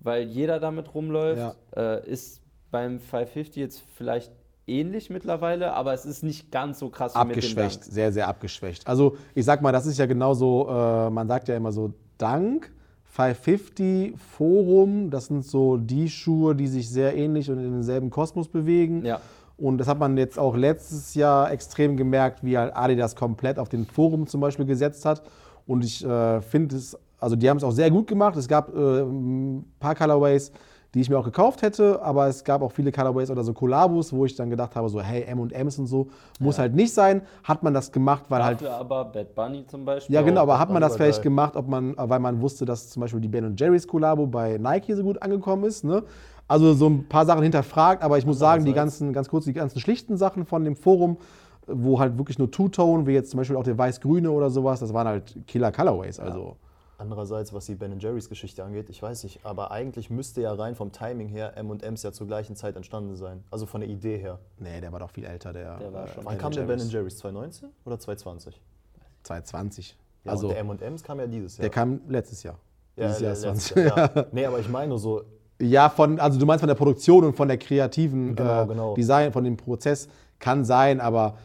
weil jeder damit rumläuft. Äh, ist beim 550 jetzt vielleicht ähnlich mittlerweile, aber es ist nicht ganz so krass wie mit abgeschwächt, sehr, sehr abgeschwächt. Also ich sag mal, das ist ja genauso, äh, man sagt ja immer so, Dank, 550, Forum, das sind so die Schuhe, die sich sehr ähnlich und in denselben Kosmos bewegen. Ja. Und das hat man jetzt auch letztes Jahr extrem gemerkt, wie halt Adidas komplett auf den Forum zum Beispiel gesetzt hat. Und ich äh, finde es, also die haben es auch sehr gut gemacht. Es gab äh, ein paar Colorways, die ich mir auch gekauft hätte, aber es gab auch viele Colorways oder so Kollabos, wo ich dann gedacht habe, so hey, M&M's und so, muss halt nicht sein. Hat man das gemacht, weil halt Dafür aber Bad Bunny zum Beispiel. ja, genau, aber hat man das vielleicht gemacht, ob man, weil man wusste, dass zum Beispiel die Ben Jerry's Kollabo bei Nike so gut angekommen ist. Ne? Also so ein paar Sachen hinterfragt, aber ich muss sagen, die ganzen, ganz kurz, die ganzen schlichten Sachen von dem Forum, wo halt wirklich nur Two-Tone, wie jetzt zum Beispiel auch der weiß-grüne oder sowas, das waren halt Killer Colorways. Also Andererseits, was die Ben Jerry's Geschichte angeht, ich weiß nicht, aber eigentlich müsste ja rein vom Timing her M&M's ja zur gleichen Zeit entstanden sein. Also von der Idee her. nee, der war doch viel älter, der. Der war schon- Wann kam der Ben Jerry's? 2019 oder 2020? 2020. Ja, also und der M&M's kam ja dieses Jahr. der kam letztes Jahr. ja, Dieses Jahr ist letztes 20. Jahr, ja. (laughs) Nee, aber ich meine so, Ja, von, also du meinst von der Produktion und von der kreativen Genau, äh, genau. Design, von dem Prozess kann sein, aber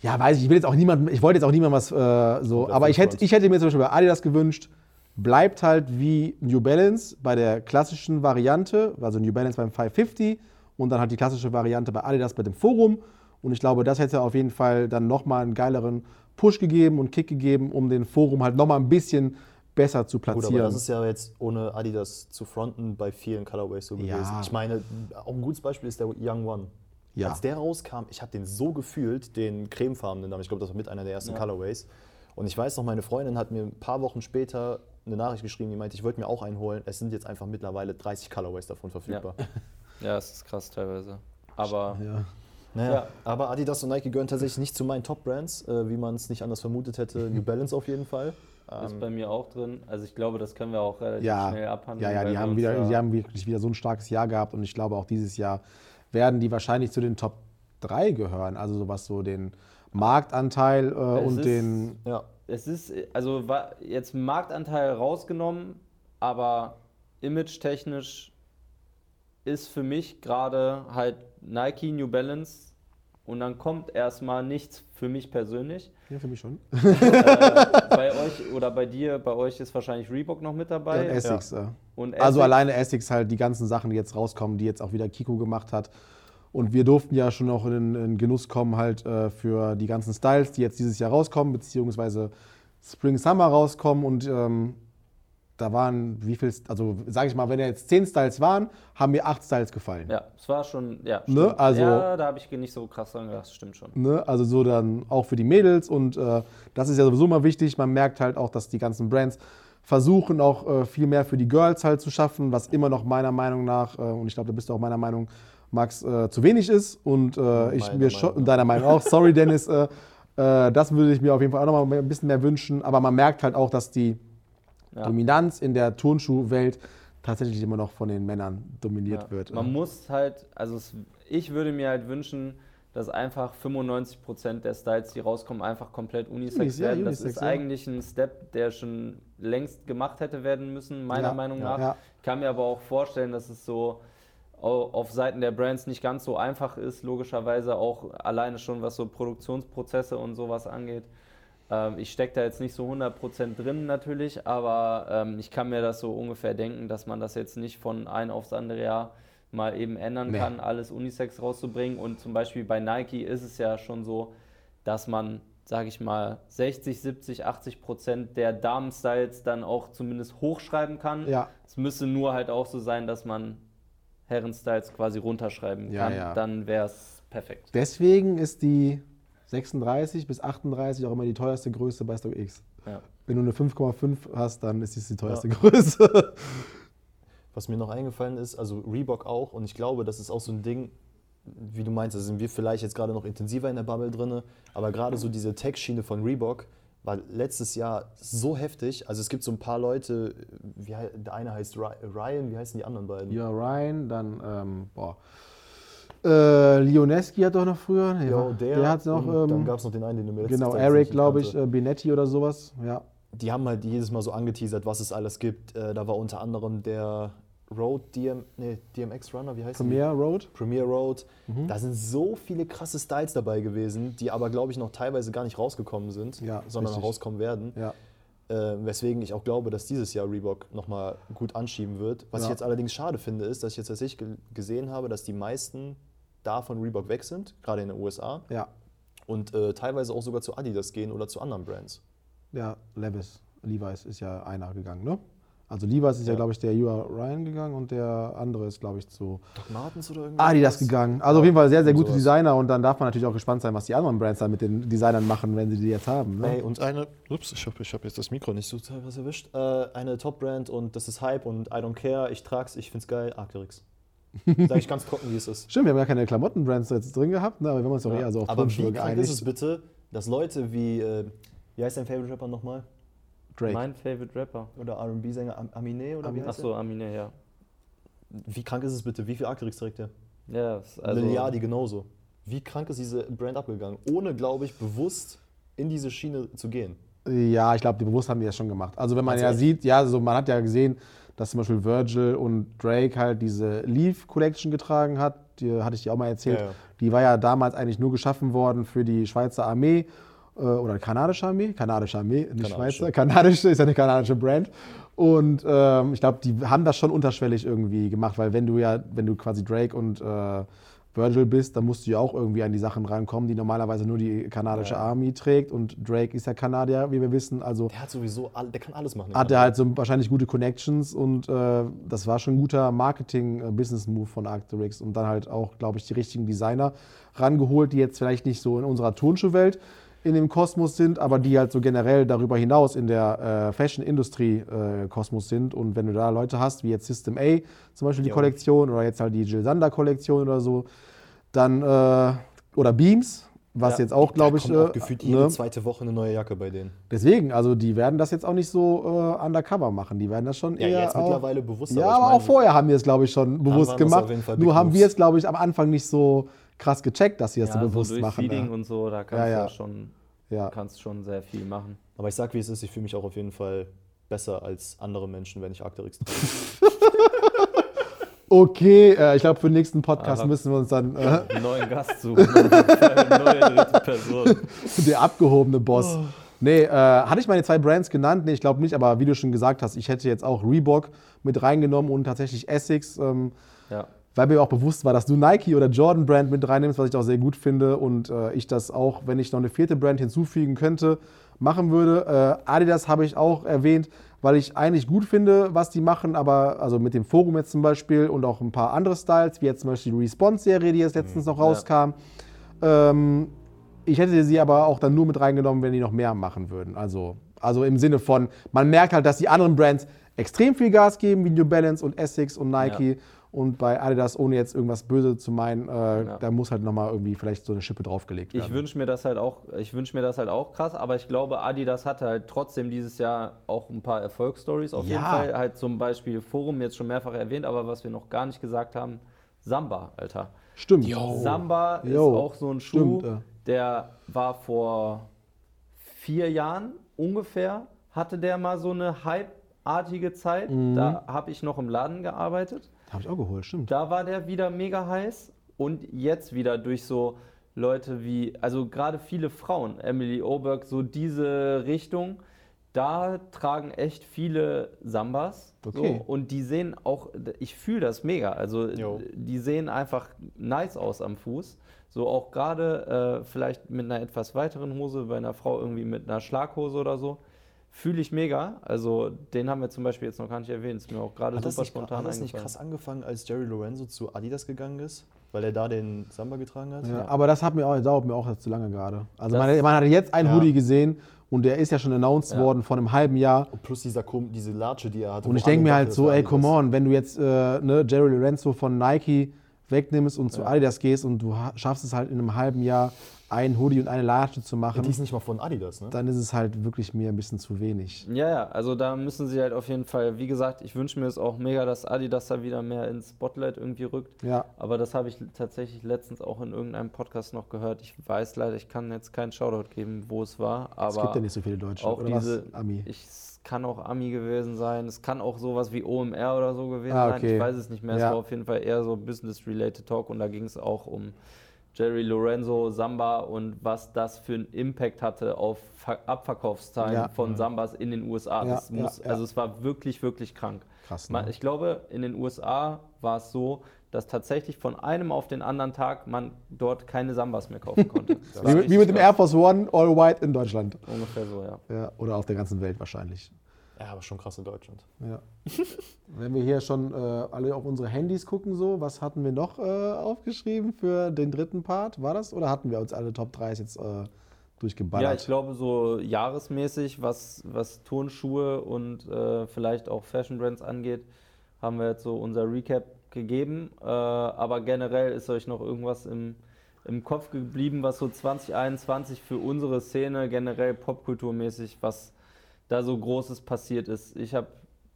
ja, weiß ich, ich will jetzt auch niemandem, ich wollte jetzt auch niemandem was äh, so, aber ich hätte, ich hätte mir zum Beispiel bei Adidas gewünscht, bleibt halt wie New Balance bei der klassischen Variante, also New Balance beim 550 und dann halt die klassische Variante bei Adidas bei dem Forum und ich glaube, das hätte auf jeden Fall dann nochmal einen geileren Push gegeben und Kick gegeben, um den Forum halt nochmal ein bisschen besser zu gut, platzieren. aber das ist ja jetzt ohne Adidas zu fronten bei vielen Colorways so Ja. gewesen. Ich meine, auch ein gutes Beispiel ist der Young One. Ja. Als der rauskam, ich habe den so gefühlt, den cremefarbenen, ich glaube, das war mit einer der ersten Ja. Colorways. Und ich weiß noch, meine Freundin hat mir ein paar Wochen später eine Nachricht geschrieben, die meinte, ich wollte mir auch einen holen. Es sind jetzt einfach mittlerweile 30 Colorways davon verfügbar. Ja, es ist krass teilweise. Aber ja. Naja, Ja. aber Adidas und Nike gehören tatsächlich nicht zu meinen Top-Brands, äh, wie man es nicht anders vermutet hätte. (laughs) New Balance auf jeden Fall. ist Ähm, bei mir auch drin. Also ich glaube, das können wir auch relativ ja, schnell abhandeln. Ja, ja, die haben, wieder, die haben wirklich wieder so ein starkes Jahr gehabt und ich glaube auch dieses Jahr werden die wahrscheinlich zu den Top 3 gehören. Also so was so den Marktanteil äh, und den. ja, Es ist, also jetzt Marktanteil rausgenommen, aber image-technisch ist für mich gerade halt Nike, New Balance und dann kommt erstmal nichts für mich persönlich. Ja, für mich schon. (laughs) bei euch oder bei dir, bei euch ist wahrscheinlich Reebok noch mit dabei. und Essex. Äh. Und Also Essex- alleine Essex halt die ganzen Sachen, die jetzt rauskommen, die jetzt auch wieder Kiko gemacht hat. Und wir durften ja schon noch in den Genuss kommen halt äh, für die ganzen Styles, die jetzt dieses Jahr rauskommen, beziehungsweise Spring Summer rauskommen. Und ähm, da waren wie viel, also sage ich mal, wenn ja jetzt zehn Styles waren, haben mir acht Styles gefallen. Ja, es war schon, ja. Ne, also- ja, da habe ich nicht so krass dran gedacht, das stimmt schon. Ne? Also so dann auch für die Mädels und äh, das ist ja sowieso mal wichtig. Man merkt halt auch, dass die ganzen Brands versuchen auch äh, viel mehr für die Girls halt zu schaffen, was immer noch meiner Meinung nach, äh, und ich glaube, da bist du auch meiner Meinung, Max, äh, zu wenig ist. Und ich mir schon, deiner Meinung auch, sorry Dennis, das würde ich mir auf jeden Fall auch noch mal ein bisschen mehr wünschen. Aber man merkt halt auch, dass die Ja. Dominanz in der Turnschuhwelt tatsächlich immer noch von den Männern dominiert Ja. wird. Man muss halt, also es, ich würde mir halt wünschen, dass einfach 95% der Styles, die rauskommen, einfach komplett Unisex Unis, ja, werden. das Unisex, ist ja. eigentlich ein Step, der schon längst gemacht hätte werden müssen, meiner Ja, Meinung ja, nach. ja. Ich kann mir aber auch vorstellen, dass es so au- auf Seiten der Brands nicht ganz so einfach ist, logischerweise auch alleine schon, was so Produktionsprozesse und sowas angeht. Ähm, ich stecke da jetzt nicht so 100% drin natürlich, aber ähm, ich kann mir das so ungefähr denken, dass man das jetzt nicht von ein aufs andere Jahr mal eben ändern Nee. kann, alles Unisex rauszubringen. Und zum Beispiel bei Nike ist es ja schon so, dass man, sage ich mal, 60, 70, 80 Prozent der Damen-Styles dann auch zumindest hochschreiben kann. Ja. Es müsste nur halt auch so sein, dass man Herren-Styles quasi runterschreiben Ja, kann. ja. Dann wäre es perfekt. Deswegen ist die 36 bis 38 auch immer die teuerste Größe bei StockX. Ja. Wenn du eine 5,5 hast, dann ist dies die teuerste Größe. (laughs) Was mir noch eingefallen ist, also Reebok auch, und ich glaube, das ist auch so ein Ding, wie du meinst, da sind wir vielleicht jetzt gerade noch intensiver in der Bubble drin, aber gerade so diese Tech-Schiene von Reebok war letztes Jahr so heftig. Also es gibt so ein paar Leute, wie, der eine heißt Ry- Ryan, wie heißen die anderen beiden? ja, Ryan, dann, ähm, boah. Äh, Lioneski hat doch noch früher. Nee, Jo, der, hat noch. und dann Ähm, gab es noch den einen, den du mir letztes genau, Eric, glaube ich, äh, Benetti oder sowas. Ja. Die haben halt jedes Mal so angeteasert, was es alles gibt. Äh, da war unter anderem der Road DM, nee, DMX Runner, wie heißt der? Premier Road. Premier Road. Mhm. Da sind so viele krasse Styles dabei gewesen, die aber, glaube ich, noch teilweise gar nicht rausgekommen sind, Ja, sondern richtig. noch rauskommen werden. Ja. Äh, weswegen ich auch glaube, dass dieses Jahr Reebok nochmal gut anschieben wird. Was Ja. ich jetzt allerdings schade finde, ist, dass ich jetzt tatsächlich ge gesehen habe, dass die meisten da von Reebok weg sind, gerade in den USA, Ja. und äh, teilweise auch sogar zu Adidas gehen oder zu anderen Brands. Ja, Levis. Levi's ist ja einer gegangen, ne? Also Levi's ist ja, Ja. glaube ich, der Ua Ryan gegangen und der andere ist, glaube ich, zu Doc Martens oder irgendwas? Adidas gegangen. Also auf jeden Fall sehr, sehr gute sowas. Designer und dann darf man natürlich auch gespannt sein, was die anderen Brands dann mit den Designern machen, wenn sie die jetzt haben. Ne? Ey, und eine, ups, ich habe ich hab jetzt das Mikro nicht so was erwischt. Äh, eine Top-Brand und das ist Hype und I don't care, ich trag's, ich find's geil, Arcteryx. (laughs) Sag ich ganz trocken, wie es ist. Stimmt, wir haben ja keine Klamottenbrands jetzt drin gehabt, ne? aber wir haben uns doch eher so auf Aber wie krank ist es bitte, dass Leute wie, äh, wie heißt dein Favorite Rapper nochmal? Drake. Mein Favorite Rapper. Oder R&B-Sänger Am- Amine oder wie heißt Achso, Amine, ja. Wie krank ist es bitte? Wie viel Arcteryx trägt der? Ja, ist also, Milliardi genauso. Wie krank ist diese Brand abgegangen? Ohne, glaube ich, bewusst in diese Schiene zu gehen. Ja, ich glaube, die bewusst haben die das schon gemacht. Also wenn man ja Tatsächlich? sieht, ja, so man hat ja gesehen, dass zum Beispiel Virgil und Drake halt diese Leaf Collection getragen hat. Die hatte ich dir auch mal erzählt. Ja, ja. Die war ja damals eigentlich nur geschaffen worden für die Schweizer Armee oder kanadische Armee. Kanadische Armee, nicht Kanadische. Schweizer. Kanadische ist ja eine kanadische Brand. Und ähm, ich glaube, die haben das schon unterschwellig irgendwie gemacht, weil wenn du ja, wenn du quasi Drake und äh, Virgil bist, dann musst du ja auch irgendwie an die Sachen rankommen, die normalerweise nur die kanadische Ja. Armee trägt. Und Drake ist ja Kanadier, wie wir wissen. Also Der hat sowieso, all, der kann alles machen. hat er halt so wahrscheinlich gute Connections und äh, das war schon ein guter Marketing-Business-Move von Arcteryx und dann halt auch, glaube ich, die richtigen Designer rangeholt, die jetzt vielleicht nicht so in unserer Turnschuhwelt in dem Kosmos sind, aber die halt so generell darüber hinaus in der äh, Fashion-Industrie-Kosmos sind und wenn du da Leute hast, wie jetzt System A, zum Beispiel die Jo. Kollektion oder jetzt halt die Jill Sander-Kollektion oder so, dann, äh, oder Beams, was Ja. jetzt auch, glaube ich, kommt auch äh, gefühlt ne? jede zweite Woche eine neue Jacke bei denen. Deswegen, also die werden das jetzt auch nicht so äh, undercover machen. Die werden das schon Ja, eher jetzt auch, mittlerweile bewusster. Ja, ich aber meine, auch vorher haben wir es, glaube ich, schon bewusst gemacht. Nur haben wir es, glaube ich, am Anfang nicht so krass gecheckt, dass sie das ja, so bewusst durch machen. Feeding Ja. und so, da kannst Ja, du ja. schon, Ja. kannst schon sehr viel machen. Aber ich sag, wie es ist, ich fühle mich auch auf jeden Fall besser als andere Menschen, wenn ich Arcteryx trage. (laughs) Okay, äh, ich glaube, für den nächsten Podcast Aber- müssen wir uns dann äh, Einen neuen Gast suchen, (laughs) eine neue dritte Person. (laughs) der abgehobene Boss. Oh. Nee, äh, hatte ich meine zwei Brands genannt? Nee, ich glaube nicht, aber wie du schon gesagt hast, ich hätte jetzt auch Reebok mit reingenommen und tatsächlich Essex. Ähm, Ja. Weil mir auch bewusst war, dass du Nike oder Jordan Brand mit reinnimmst, was ich auch sehr gut finde und äh, ich das auch, wenn ich noch eine vierte Brand hinzufügen könnte, machen würde. Äh, Adidas habe ich auch erwähnt, weil ich eigentlich gut finde, was die machen, aber also mit dem Forum jetzt zum Beispiel und auch ein paar andere Styles, wie jetzt zum Beispiel die Response-Serie, die jetzt letztens noch rauskam. Ähm, ich hätte sie aber auch dann nur mit reingenommen, wenn die noch mehr machen würden. Also, also im Sinne von, man merkt halt, dass die anderen Brands extrem viel Gas geben, wie New Balance und Essex und Nike. Und bei Adidas, ohne jetzt irgendwas böse zu meinen, äh, Ja. da muss halt nochmal irgendwie vielleicht so eine Schippe draufgelegt werden. Ich wünsche mir das halt auch, ich wünsche mir das halt auch krass, aber ich glaube, Adidas hatte halt trotzdem dieses Jahr auch ein paar Erfolgsstories. Auf jeden Ja. Fall halt zum Beispiel Forum jetzt schon mehrfach erwähnt, aber was wir noch gar nicht gesagt haben, Samba, Alter. Stimmt. Samba ist Jo, auch so ein Schuh, stimmt, ja. der war vor vier Jahren ungefähr, hatte der mal so eine hype-artige Zeit. Mhm. Da habe ich noch im Laden gearbeitet. Habe ich auch geholt, stimmt. Da war der wieder mega heiß und jetzt wieder durch so Leute wie, also gerade viele Frauen, Emily Oberg, so diese Richtung, da tragen echt viele Sambas. Okay. So, und die sehen auch, ich fühle das mega. Also Jo. die sehen einfach nice aus am Fuß. So auch gerade äh, vielleicht mit einer etwas weiteren Hose, bei einer Frau irgendwie mit einer Schlaghose oder so. Fühle ich mega. Also den haben wir zum Beispiel jetzt noch gar nicht erwähnt. Ist mir auch gerade Hat das, super nicht, spontan hat das nicht eingefallen. krass angefangen, als Jerry Lorenzo zu Adidas gegangen ist? Weil er da den Samba getragen hat? Ja, aber das hat mir auch, dauert mir auch jetzt zu lange gerade. Also Das- man, man hat jetzt einen Ja. Hoodie gesehen und der ist ja schon announced Ja. worden vor einem halben Jahr. Und plus dieser, diese Latsche, die er hatte. Und ich denke mir halt so, das ey, come on, wenn du jetzt äh, ne, Jerry Lorenzo von Nike wegnimmst und zu Adidas gehst und du ha- schaffst es halt in einem halben Jahr, einen Hoodie und eine Latsche zu machen, die ist nicht mal von Adidas, ne? dann ist es halt wirklich mir ein bisschen zu wenig. Ja, ja, also da müssen sie halt auf jeden Fall, wie gesagt, ich wünsche mir es auch mega, dass Adidas da wieder mehr ins Spotlight irgendwie rückt. Ja, Aber das habe ich tatsächlich letztens auch in irgendeinem Podcast noch gehört. Ich weiß leider, ich kann jetzt keinen Shoutout geben, wo es war. Aber es gibt ja nicht so viele Deutsche. auch oder diese, was, Ami? Ich, es kann auch Ami gewesen sein. Es kann auch sowas wie OMR oder so gewesen Ah, sein. okay. Ich weiß es nicht mehr. Ja. Es war auf jeden Fall eher so Business-related Talk und da ging es auch um Jerry Lorenzo, Samba und was das für einen Impact hatte auf Ver Abverkaufszahlen Ja. von Sambas in den USA. Ja, das muss, ja, ja. Also es war wirklich, wirklich krank. Krass, ne? ich glaube, in den USA war es so, dass tatsächlich von einem auf den anderen Tag man dort keine Sambas mehr kaufen (laughs) konnte. Wie, mit dem krass. Air Force One All White in Deutschland. Ungefähr so, ja. Ja, oder auf der ganzen Welt wahrscheinlich. Ja, aber schon krass in Deutschland. Ja. (laughs) Wenn wir hier schon äh, alle auf unsere Handys gucken, so, was hatten wir noch äh, aufgeschrieben für den dritten Part? War das? Oder hatten wir uns alle Top 3 jetzt äh, durchgeballert? Ja, ich glaube, so jahresmäßig, was, was Turnschuhe und äh, vielleicht auch Fashion Brands angeht, haben wir jetzt so unser Recap gegeben. Äh, aber generell ist euch noch irgendwas im, im Kopf geblieben, was so 2021 für unsere Szene generell popkulturmäßig, was da so Großes passiert ist. Ich habe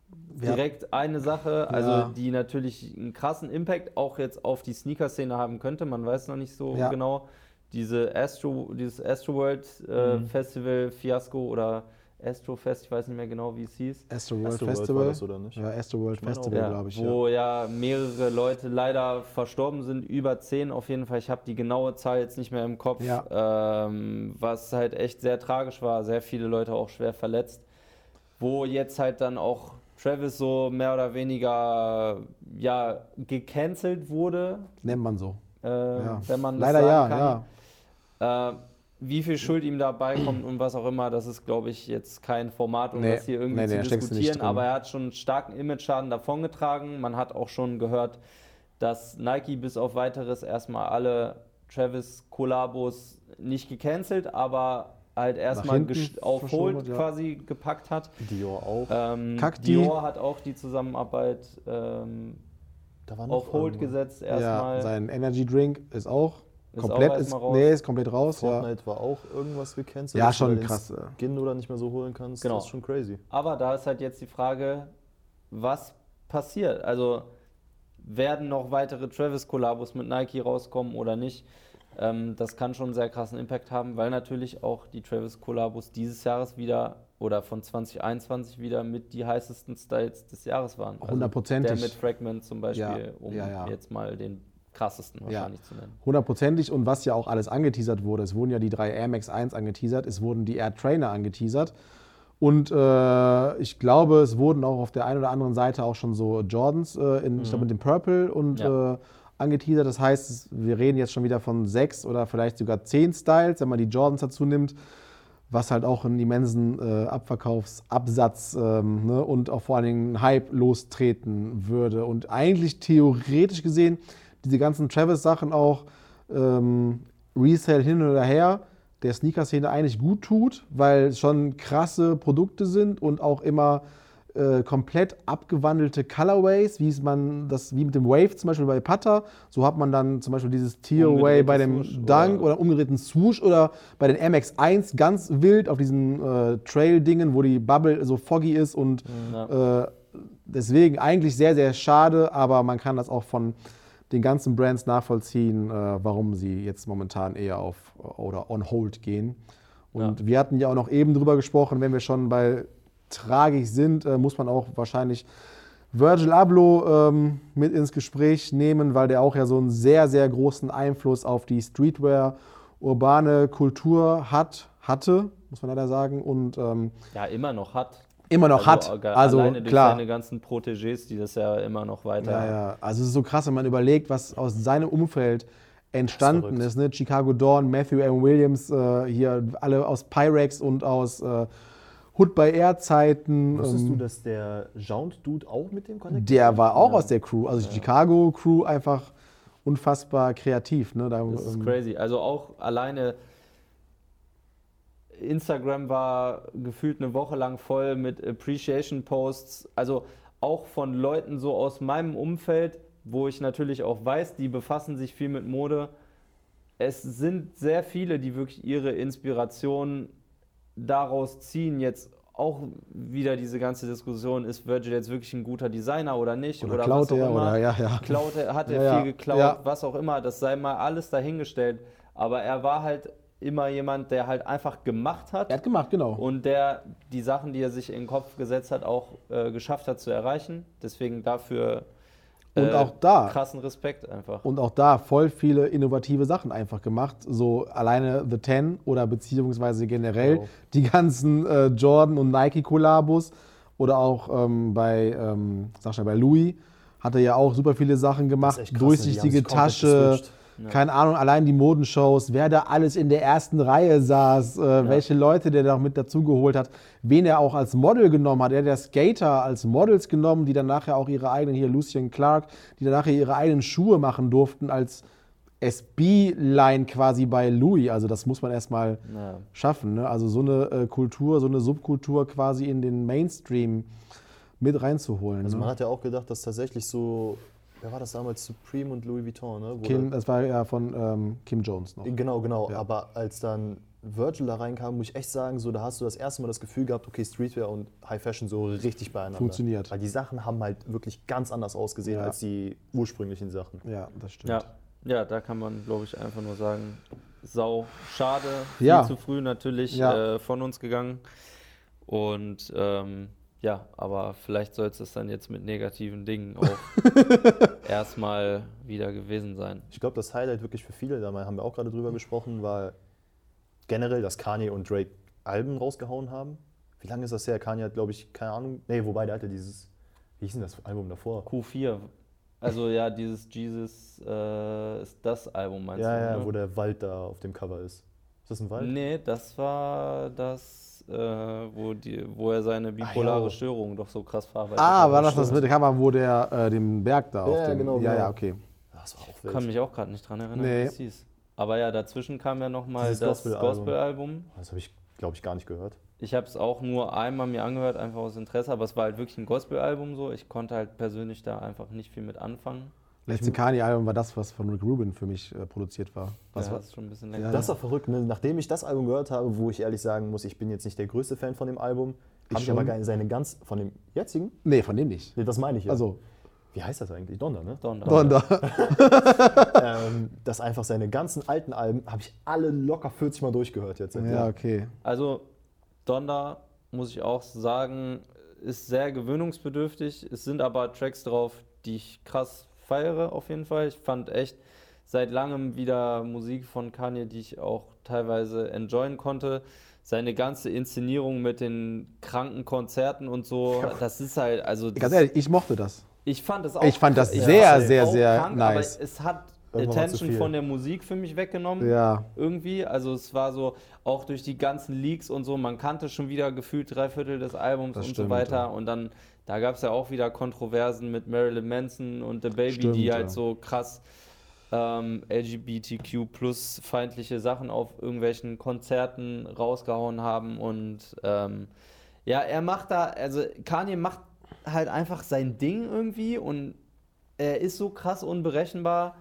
direkt eine Sache, also Ja. die natürlich einen krassen Impact auch jetzt auf die Sneaker-Szene haben könnte. Man weiß noch nicht so Ja. genau. Diese Astro, dieses Astroworld äh, Mhm. Festival Fiasco oder Astrofest, ich weiß nicht mehr genau, wie es hieß. Astro World Astroworld Festival. war das, oder nicht? Ja, Astro World auch. Festival, Ja, glaube ich. Ja. wo ja. mehrere Leute leider verstorben sind, über zehn auf jeden Fall. Ich habe die genaue Zahl jetzt nicht mehr im Kopf, Ja. ähm, was halt echt sehr tragisch war. Sehr viele Leute auch schwer verletzt. Wo jetzt halt dann auch Travis so mehr oder weniger ja, gecancelt wurde, Nennt man so. äh, Ja. wenn man das Leider ja, sagen kann. ja. Äh, wie viel Schuld ihm dabei kommt und was auch immer, das ist, glaube ich, jetzt kein Format, um Nee, das hier irgendwie nee, nee, zu nicht diskutieren. Aber er hat schon einen starken Image-Schaden davongetragen. Man hat auch schon gehört, dass Nike bis auf weiteres erstmal alle Travis-Kollabos nicht gecancelt, aber halt erstmal auf Hold ja. quasi gepackt hat. Dior auch. Ähm? Dior hat auch die Zusammenarbeit ähm, auf Hold irgendwas. gesetzt ja, erstmal. sein Energy Drink ist auch Ist komplett ist, raus. nee, ist komplett raus. Ja. Fortnite war auch irgendwas gecancelt. Ja, schon krass, ja. Skin oder nicht mehr so holen kannst. Genau. Das ist schon crazy. Aber da ist halt jetzt die Frage, was passiert? Also werden noch weitere Travis-Kollabos mit Nike rauskommen oder nicht? Ähm, das kann schon einen sehr krassen Impact haben, weil natürlich auch die Travis-Kollabos dieses Jahres wieder oder von 2021 wieder mit die heißesten Styles des Jahres waren. Also Hundertprozentig. der mit Fragment zum Beispiel, Ja, um ja, ja. jetzt mal den krassesten Ja. wahrscheinlich zu nennen. Hundertprozentig und was ja auch alles angeteasert wurde. Es wurden ja die drei Air Max 1 angeteasert, es wurden die Air Trainer angeteasert und äh, ich glaube, es wurden auch auf der einen oder anderen Seite auch schon so Jordans, äh, in, ich glaube mit dem Purple und Ja. äh, angeteasert. Das heißt, wir reden jetzt schon wieder von sechs oder vielleicht sogar zehn Styles, wenn man die Jordans dazu nimmt, was halt auch einen immensen äh, Abverkaufsabsatz ähm, ne, und auch vor allen Dingen einen Hype lostreten würde. Und eigentlich theoretisch gesehen, diese ganzen Travis-Sachen auch ähm, Resale hin oder her, der Sneaker-Szene eigentlich gut tut, weil es schon krasse Produkte sind und auch immer äh, komplett abgewandelte Colorways, wie es man das wie mit dem Wave zum Beispiel bei Putter, so hat man dann zum Beispiel dieses Tearaway bei dem Swoosh Dunk oder- oder umgedrehten Swoosh oder bei den MX1 ganz wild auf diesen äh, Trail-Dingen, wo die Bubble so foggy ist und Ja. äh, deswegen eigentlich sehr, sehr schade, aber man kann das auch von den ganzen Brands nachvollziehen, äh, warum sie jetzt momentan eher auf oder on hold gehen. Und wir hatten ja auch noch eben drüber gesprochen, wenn wir schon bei tragisch sind, äh, muss man auch wahrscheinlich Virgil Abloh ähm, mit ins Gespräch nehmen, weil der auch ja so einen sehr, sehr großen Einfluss auf die Streetwear, urbane Kultur hat, hatte, muss man leider sagen. Und ähm, ja, immer noch hat. Immer noch hat. gar- Also alleine durch klar. seine ganzen Protégés, die das ja immer noch weiter. Ja, ja. Also es ist so krass, wenn man überlegt, was aus seinem Umfeld entstanden verrückt. ist. Ne? Chicago Dawn, Matthew M. Williams, äh, hier alle aus Pyrex und aus äh, Hood by Air Zeiten. Wusstest du, ähm, dass der Jound-Dude auch mit dem connected der war auch Ja. aus der Crew, also die Chicago Crew einfach unfassbar kreativ. Ne? Da, Das ist ähm, crazy. Also auch alleine Instagram war gefühlt eine Woche lang voll mit Appreciation-Posts. Also auch von Leuten so aus meinem Umfeld, wo ich natürlich auch weiß, die befassen sich viel mit Mode. Es sind sehr viele, die wirklich ihre Inspiration daraus ziehen. Jetzt auch wieder diese ganze Diskussion, ist Virgil jetzt wirklich ein guter Designer oder nicht? Oder was klaut auch er, immer. oder ja, ja. Klaut er, hat er Ja, ja. viel geklaut, Ja. was auch immer, das sei mal alles dahingestellt. Aber er war halt immer jemand, der halt einfach gemacht hat Er hat gemacht, genau. und der die Sachen, die er sich in den Kopf gesetzt hat, auch äh, geschafft hat zu erreichen. Deswegen dafür Und äh, auch da. krassen Respekt einfach. Und auch da voll viele innovative Sachen einfach gemacht. So alleine The Ten oder beziehungsweise generell Genau. die ganzen äh, Jordan und Nike-Kollabos. Oder auch ähm, bei, ähm, sag schon, bei Louis hat er ja auch super viele Sachen gemacht. krass, ne? Durchsichtige Tasche. geswitcht. Keine Ahnung, allein die Modenshows, wer da alles in der ersten Reihe saß, äh, welche Leute der da mit dazugeholt hat, wen er auch als Model genommen hat. Er hat ja Skater als Models genommen, die dann nachher auch ihre eigenen, hier Lucien Clark, die dann nachher ihre eigenen Schuhe machen durften als SB-Line quasi bei Louis. Also das muss man erstmal Ja. schaffen. Ne? Also so eine äh, Kultur, so eine Subkultur quasi in den Mainstream mit reinzuholen. Also ne? man hat ja auch gedacht, dass tatsächlich so, wer war das damals, Supreme und Louis Vuitton, ne? Kim, das war ja von ähm, Kim Jones noch. Genau, genau. Ja. Aber als dann Virgil da reinkam, muss ich echt sagen, so, da hast du das erste Mal das Gefühl gehabt, okay, Streetwear und High Fashion so richtig beieinander. Funktioniert. Weil die Sachen haben halt wirklich ganz anders ausgesehen Ja. als die ursprünglichen Sachen. Ja, das stimmt. Ja. ja, da kann man, glaube ich, einfach nur sagen, sau schade, viel Ja. zu früh natürlich Ja. äh, von uns gegangen. Und ähm, ja, aber vielleicht soll es das dann jetzt mit negativen Dingen auch (laughs) erstmal wieder gewesen sein. Ich glaube, das Highlight wirklich für viele, da haben wir auch gerade drüber gesprochen, war generell, dass Kanye und Drake Alben rausgehauen haben. Wie lange ist das her? Kanye hat, glaube ich, keine Ahnung. Nee, wobei, der hatte dieses, wie hieß denn das Album davor? Q4. Also ja, dieses Jesus äh, ist das Album, meinst Ja, du? ja, ne? wo der Wald da auf dem Cover ist. Ist das ein Wald? Nee, das war das, äh, wo, die, wo er seine bipolare ja. Störung doch so krass verarbeitet Ah, hat. war das das mit der Kamera, wo der äh, den Berg da auf Ja, dem. genau, ja, genau. ja, okay. Das war auch Kann wild. mich auch gerade nicht dran erinnern, Nee. wie es hieß. Aber ja, dazwischen kam ja nochmal das Gospel-Album. Gospel-Album. Das habe ich, glaube ich, gar nicht gehört. Ich habe es auch nur einmal mir angehört, einfach aus Interesse, aber es war halt wirklich ein Gospel-Album so. Ich konnte halt persönlich da einfach nicht viel mit anfangen. Letzte Kanye-Album war das, was von Rick Rubin für mich äh, produziert war. Was ja, war das ist schon ein bisschen länger. Ja. Das war verrückt, ne? Nachdem ich das Album gehört habe, wo ich ehrlich sagen muss, ich bin jetzt nicht der größte Fan von dem Album, Ich habe ich aber seine ganz, von dem jetzigen? Nee, von dem nicht. Nee, das meine ich ja. Also, Wie heißt das eigentlich? Donner, ne? Donner. Donner. (laughs) ähm, dass einfach seine ganzen alten Alben, habe ich alle locker 40 Mal durchgehört jetzt. Ja, okay. Also, Donda, muss ich auch sagen, ist sehr gewöhnungsbedürftig. Es sind aber Tracks drauf, die ich krass feiere, auf jeden Fall. Ich fand echt seit langem wieder Musik von Kanye, die ich auch teilweise enjoyen konnte. Seine ganze Inszenierung mit den kranken Konzerten und so, das ist halt, also. Ganz ehrlich, ich mochte das. ich fand das auch. Ich fand das sehr, sehr, auch sehr krank, nice. Aber es hat Irgendwann Attention von der Musik für mich weggenommen Ja. irgendwie. Also es war so, auch durch die ganzen Leaks und so, man kannte schon wieder gefühlt drei Viertel des Albums Das und stimmt, so weiter. ja. Und dann, da gab es ja auch wieder Kontroversen mit Marilyn Manson und The Baby, Stimmt, die ja. halt so krass ähm, LGBTQ plus feindliche Sachen auf irgendwelchen Konzerten rausgehauen haben. Und ähm, ja, er macht da, also Kanye macht halt einfach sein Ding irgendwie und er ist so krass unberechenbar,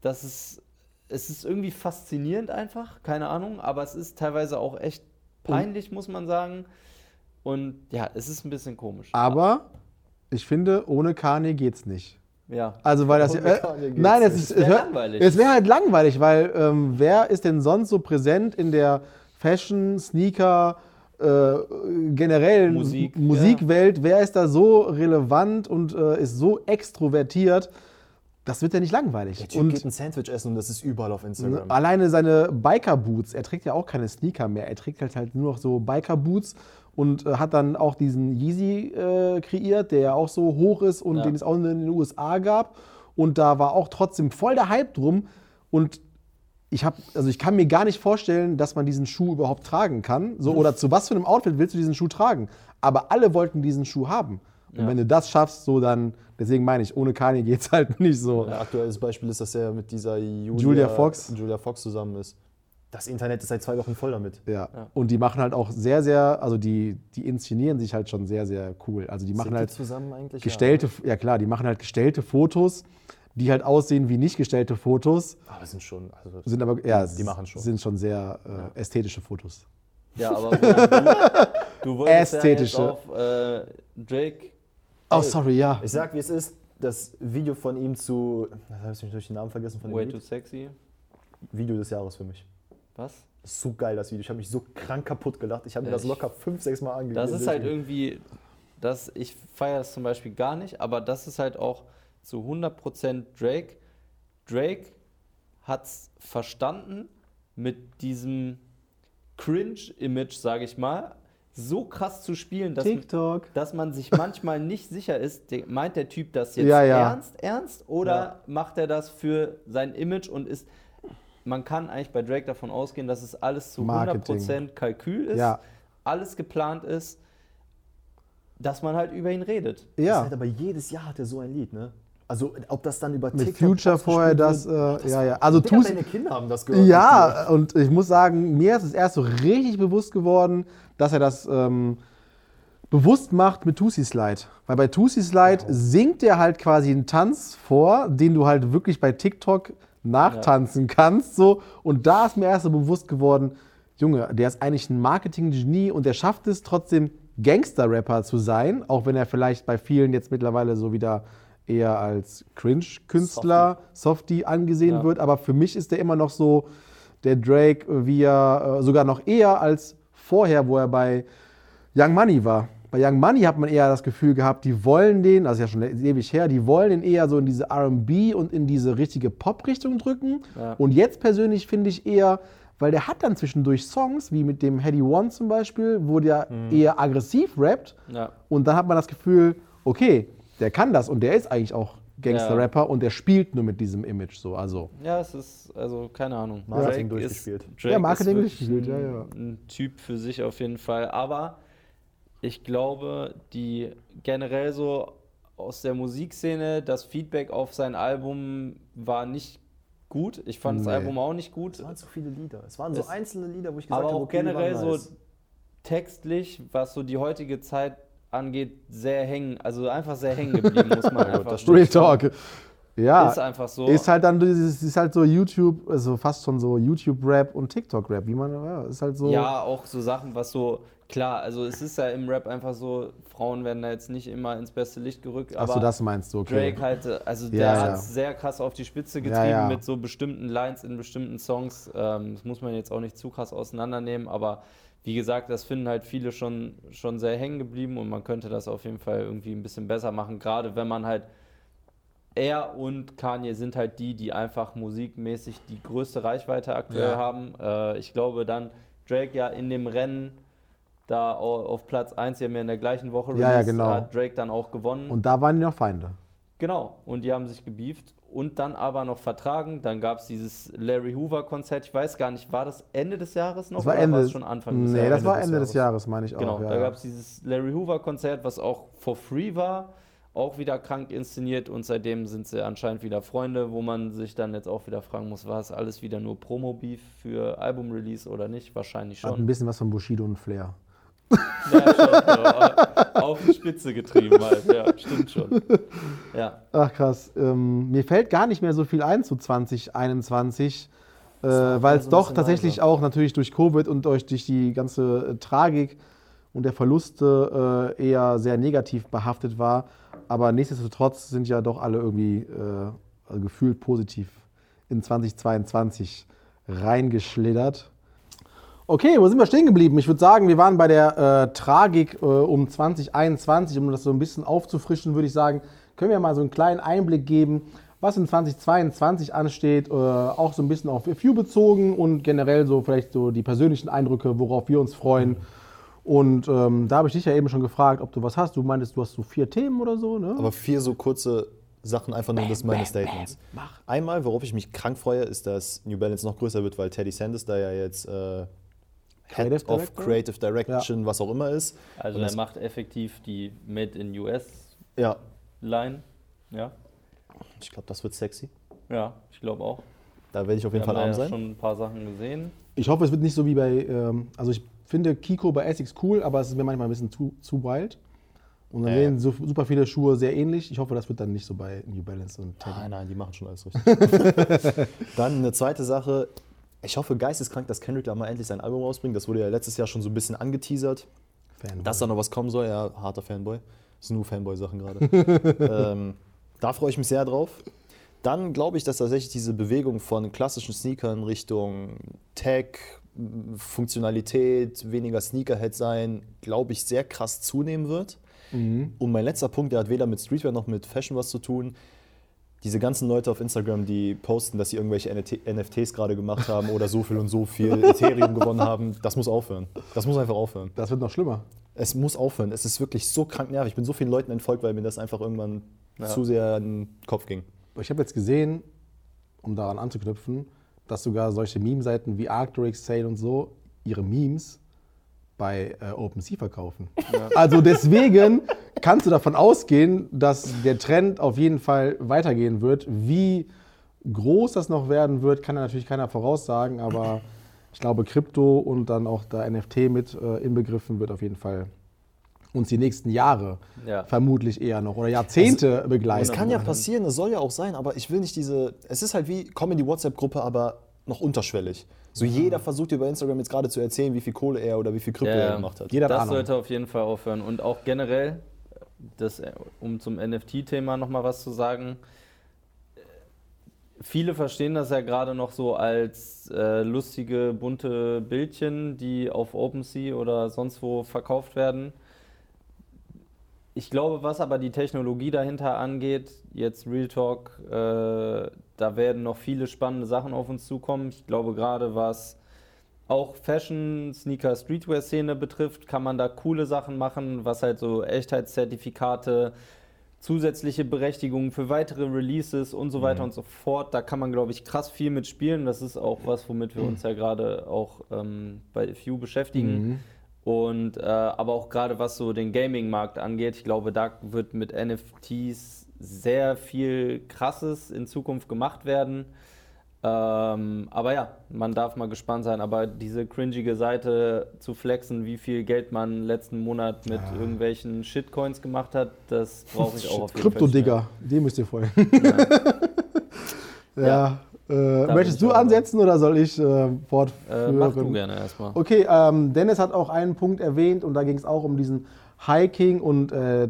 dass es, es ist irgendwie faszinierend einfach, keine Ahnung, aber es ist teilweise auch echt peinlich, muss man sagen. Und ja, es ist ein bisschen komisch. Aber ich finde, ohne Kanye geht's nicht. Ja. Also, weil das. Äh, nein, es, ist, Es wär es wär- langweilig. Es wäre halt langweilig, weil ähm, wer ist denn sonst so präsent in der Fashion, Sneaker, äh, generell Musik, Musikwelt? Wer ist da so relevant und äh, ist so extrovertiert? Das wird ja nicht langweilig. Der Typ und geht ein Sandwich essen und das ist überall auf Instagram. Ne, Alleine seine Biker-Boots, er trägt ja auch keine Sneaker mehr, er trägt halt, halt nur noch so Biker-Boots und äh, hat dann auch diesen Yeezy äh, kreiert, der ja auch so hoch ist und Ja. den es auch in den USA gab. Und da war auch trotzdem voll der Hype drum. Und ich habe, also ich kann mir gar nicht vorstellen, dass man diesen Schuh überhaupt tragen kann. So, oder zu was für einem Outfit willst du diesen Schuh tragen? Aber alle wollten diesen Schuh haben. Und Ja. wenn du das schaffst, so dann, deswegen meine ich, ohne Kanye geht's (laughs) halt nicht so. Ein aktuelles Beispiel ist, dass er mit dieser Julia, Julia Fox. Julia Fox zusammen ist. Das Internet ist seit zwei Wochen voll damit. Ja. Und die machen halt auch sehr, sehr, also die, die inszenieren sich halt schon sehr, sehr cool. Also die machen Sind die halt zusammen eigentlich? gestellte, ja klar, die machen halt gestellte Fotos, die halt aussehen wie nicht gestellte Fotos, Ja. Aber sind schon. Also sind aber, ja, Die machen schon. sind schon sehr äh, ästhetische Fotos. Ja, aber (laughs) du, du wolltest Ästhetische. ja jetzt auf äh, Drake. Oh, sorry, ja. ich sag, wie es ist. Das Video von ihm zu. Da habe ich durch den Namen vergessen von dem Way Lied. too sexy. Video des Jahres für mich. Was? Das ist so geil, das Video. Ich habe mich so krank kaputt gelacht. Ich habe mir Ja, das locker fünf, sechs Mal angeguckt. Das ist halt irgendwie, das, ich feiere das zum Beispiel gar nicht, aber das ist halt auch zu 100% Drake. Drake hat es verstanden, mit diesem Cringe-Image, sage ich mal, so krass zu spielen, dass, TikTok. dass man sich (laughs) manchmal nicht sicher ist, meint der Typ das jetzt Ja, ja. ernst, ernst oder macht er das für sein Image und ist, man kann eigentlich bei Drake davon ausgehen, dass es alles zu Marketing. 100% Kalkül ist, Ja. alles geplant ist, dass man halt über ihn redet. Ja. Halt aber jedes Jahr hat er so ein Lied, ne? Also, ob das dann über Mit TikTok Future vorher das, äh, ja, ja. Also Digga, tu's, deine Kinder haben das gehört. Ja, und ich muss sagen, mir ist es erst so richtig bewusst geworden, dass er das ähm, bewusst macht mit Tussi Slide. Weil bei Tussi Slide singt er halt quasi einen Tanz vor, den du halt wirklich bei TikTok nachtanzen kannst. So. Und da ist mir erst so bewusst geworden, Junge, der ist eigentlich ein Marketing-Genie und der schafft es trotzdem Gangster-Rapper zu sein, auch wenn er vielleicht bei vielen jetzt mittlerweile so wieder eher als Cringe-Künstler, Softie angesehen Ja. wird. Aber für mich ist der immer noch so der Drake, wie er äh, sogar noch eher als vorher, wo er bei Young Money war. Bei Young Money hat man eher das Gefühl gehabt, die wollen den, das ist ja schon ewig her, die wollen den eher so in diese RB und in diese richtige Pop-Richtung drücken. Ja. Und jetzt persönlich finde ich eher, weil der hat dann zwischendurch Songs, wie mit dem Heady One zum Beispiel, wo der eher aggressiv rappt. Ja. Und dann hat man das Gefühl, okay, der kann das und der ist eigentlich auch Gangster-Rapper und der spielt nur mit diesem Image so. Also, Ja, es ist, also keine Ahnung. Marketing Drake durchgespielt. Ist, Drake Ja, Marketing durchgespielt, ein, ja, ja. ein Typ für sich auf jeden Fall. Aber ich glaube, die generell so aus der Musikszene, das Feedback auf sein Album war nicht gut. Ich fand Nee. das Album auch nicht gut. Es waren so viele Lieder. Es waren so Es- einzelne Lieder, wo ich gesagt Aber habe, auch okay, generell so nice. textlich, was so die heutige Zeit angeht, sehr hängen, also einfach sehr hängen geblieben, muss man (laughs) einfach das Real. Talk. Ja, Ist einfach so. Ist halt dann dieses, ist halt so YouTube, also fast schon so YouTube-Rap und TikTok-Rap, wie man, ja, ist halt so. Ja, auch so Sachen, was so, klar, also es ist ja im Rap einfach so, Frauen werden da jetzt nicht immer ins beste Licht gerückt, Achso, aber das meinst du, okay. Drake halt, also der Ja, hat ja. es sehr krass auf die Spitze getrieben ja. mit so bestimmten Lines in bestimmten Songs. Ähm, das muss man jetzt auch nicht zu krass auseinandernehmen, aber wie gesagt, das finden halt viele schon, schon sehr hängen geblieben und man könnte das auf jeden Fall irgendwie ein bisschen besser machen, gerade wenn man halt er und Kanye sind halt die, die einfach musikmäßig die größte Reichweite aktuell Ja. haben. Äh, ich glaube dann Drake ja in dem Rennen da au- auf Platz 1, die haben ja in der gleichen Woche Ja, ja, released, genau. hat Drake dann auch gewonnen. Und da waren die noch Feinde. genau, und die haben sich gebieft und dann aber noch vertragen. Dann gab es dieses Larry Hoover Konzert. Ich weiß gar nicht, war das Ende des Jahres noch Das war oder Ende. war es schon Anfang des nee, Jahres? das war des Ende des Jahres. Jahres, meine ich Genau, auch. Ja, da ja. gab es dieses Larry Hoover Konzert, was auch for free war, auch wieder krank inszeniert und seitdem sind sie anscheinend wieder Freunde, wo man sich dann jetzt auch wieder fragen muss, war es alles wieder nur Promo-Beef für Album-Release oder nicht? Wahrscheinlich Hat ein schon. bisschen was von Bushido und Flair. Ja, schon so, auf die Spitze getrieben halt, ja, stimmt schon. Ja, Ach krass. Ähm, mir fällt gar nicht mehr so viel ein zu 2021, äh, weil es so doch tatsächlich leiser. auch natürlich durch Covid und durch, durch die ganze äh, Tragik und der Verluste äh, eher sehr negativ behaftet war. Aber nichtsdestotrotz sind ja doch alle irgendwie äh, also gefühlt positiv in 2022 reingeschlittert. Okay, wo sind wir stehen geblieben? Ich würde sagen, wir waren bei der äh, Tragik äh, um 2021. Um das so ein bisschen aufzufrischen, würde ich sagen, können wir mal so einen kleinen Einblick geben, was in 2022 ansteht. Äh, auch so ein bisschen auf Few bezogen und generell so vielleicht so die persönlichen Eindrücke, worauf wir uns freuen. Und ähm, da habe ich dich ja eben schon gefragt, ob du was hast. Du meintest, du hast so vier Themen oder so, ne? Aber vier so kurze Sachen, einfach nur das sind meine Statements. mach. Einmal, worauf ich mich krank freue, ist, dass New Balance noch größer wird, weil Teddy Sanders da ja jetzt äh, Head Creative of Director? Creative Direction, was auch immer ist. Also Und er macht effektiv die Made in US Ja, Line. Ja, ich glaube, das wird sexy. ja, ich glaube auch. Da werde ich auf jeden Wir Fall da arm ja sein. schon ein paar Sachen gesehen. Ich hoffe, es wird nicht so wie bei, ähm, also ich finde Kiko bei Essex cool, aber es ist mir manchmal ein bisschen zu, zu wild. Und dann Äh. sehen so super viele Schuhe sehr ähnlich. Ich hoffe, das wird dann nicht so bei New Balance und Teddy. Nein, nein, die machen schon alles richtig. (laughs) Dann eine zweite Sache. Ich hoffe geisteskrank, dass Kendrick da mal endlich sein Album rausbringt. Das wurde ja letztes Jahr schon so ein bisschen angeteasert. Fanboy. Dass da noch was kommen soll, ja, harter Fanboy. Das sind nur Fanboy-Sachen gerade. (laughs) ähm, da freue ich mich sehr drauf. Dann glaube ich, dass tatsächlich diese Bewegung von klassischen Sneakern Richtung Tech, Funktionalität, weniger Sneakerhead sein, glaube ich, sehr krass zunehmen wird. Und mein letzter Punkt, der hat weder mit Streetwear noch mit Fashion was zu tun. Diese ganzen Leute auf Instagram, die posten, dass sie irgendwelche NFT NFTs gerade gemacht haben oder so viel und so viel (laughs) Ethereum gewonnen haben, das muss aufhören. Das muss einfach aufhören. Das wird noch schlimmer. Es muss aufhören. Es ist wirklich so krank nervig. Ich bin so vielen Leuten entfolgt, weil mir das einfach irgendwann zu sehr in den Kopf ging. Ich habe jetzt gesehen, um daran anzuknüpfen, dass sogar solche Meme-Seiten wie Arcturix Sale und so ihre Memes bei äh, OpenSea verkaufen. Also deswegen kannst du davon ausgehen, dass der Trend auf jeden Fall weitergehen wird. Wie groß das noch werden wird, kann ja natürlich keiner voraussagen, aber ich glaube, Krypto und dann auch da NFT mit äh, inbegriffen wird auf jeden Fall uns die nächsten Jahre Ja. vermutlich eher noch oder Jahrzehnte begleiten. Es kann ja passieren, es soll ja auch sein, aber ich will nicht diese. Es ist halt wie, komm in die WhatsApp-Gruppe, aber noch unterschwellig. So jeder versucht über Instagram jetzt gerade zu erzählen, wie viel Kohle er oder wie viel Krypto Ja, er gemacht hat. Jeder hat das Ahnung. sollte auf jeden Fall aufhören. Und auch generell, das, äh, um zum NFT-Thema nochmal was zu sagen, äh, viele verstehen das ja gerade noch so als äh, lustige, bunte Bildchen, die auf OpenSea oder sonst wo verkauft werden. Ich glaube, was aber die Technologie dahinter angeht, jetzt Real Talk, äh, da werden noch viele spannende Sachen auf uns zukommen. Ich glaube, gerade was auch Fashion, Sneaker, Streetwear-Szene betrifft, kann man da coole Sachen machen, was halt so Echtheitszertifikate, zusätzliche Berechtigungen für weitere Releases und so weiter und so fort. Da kann man, glaube ich, krass viel mit spielen. Das ist auch was, womit wir uns ja gerade auch ähm, bei Few beschäftigen. Und äh, aber auch gerade was so den Gaming-Markt angeht, ich glaube, da wird mit NFTs sehr viel Krasses in Zukunft gemacht werden. Ähm, aber ja, man darf mal gespannt sein. Aber diese cringige Seite zu flexen, wie viel Geld man letzten Monat mit irgendwelchen Shitcoins gemacht hat, das brauche ich auch auf jeden Fall. Krypto-Digger, dem müsst ihr folgen. ja. (laughs) Ja. Äh, möchtest du ansetzen oder soll ich äh, Äh, fortführen? mach du gerne erstmal. Okay, ähm, Dennis hat auch einen Punkt erwähnt und da ging es auch um diesen Hiking- und äh,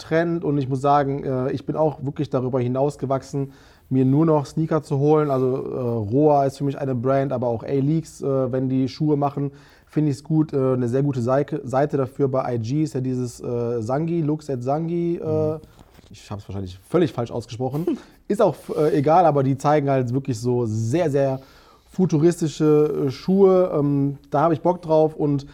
Tech-Trend und ich muss sagen, äh, ich bin auch wirklich darüber hinausgewachsen, mir nur noch Sneaker zu holen. Also äh, Roa ist für mich eine Brand, aber auch A-Leaks, äh, wenn die Schuhe machen, finde ich es gut. Eine sehr gute Seite, dafür bei IG ist ja dieses äh, Sangi, Looks at Sangi. Äh, ich habe es wahrscheinlich völlig falsch ausgesprochen. (laughs) Ist auch egal, aber die zeigen halt wirklich so sehr, sehr futuristische Schuhe. Ähm, da habe ich Bock drauf und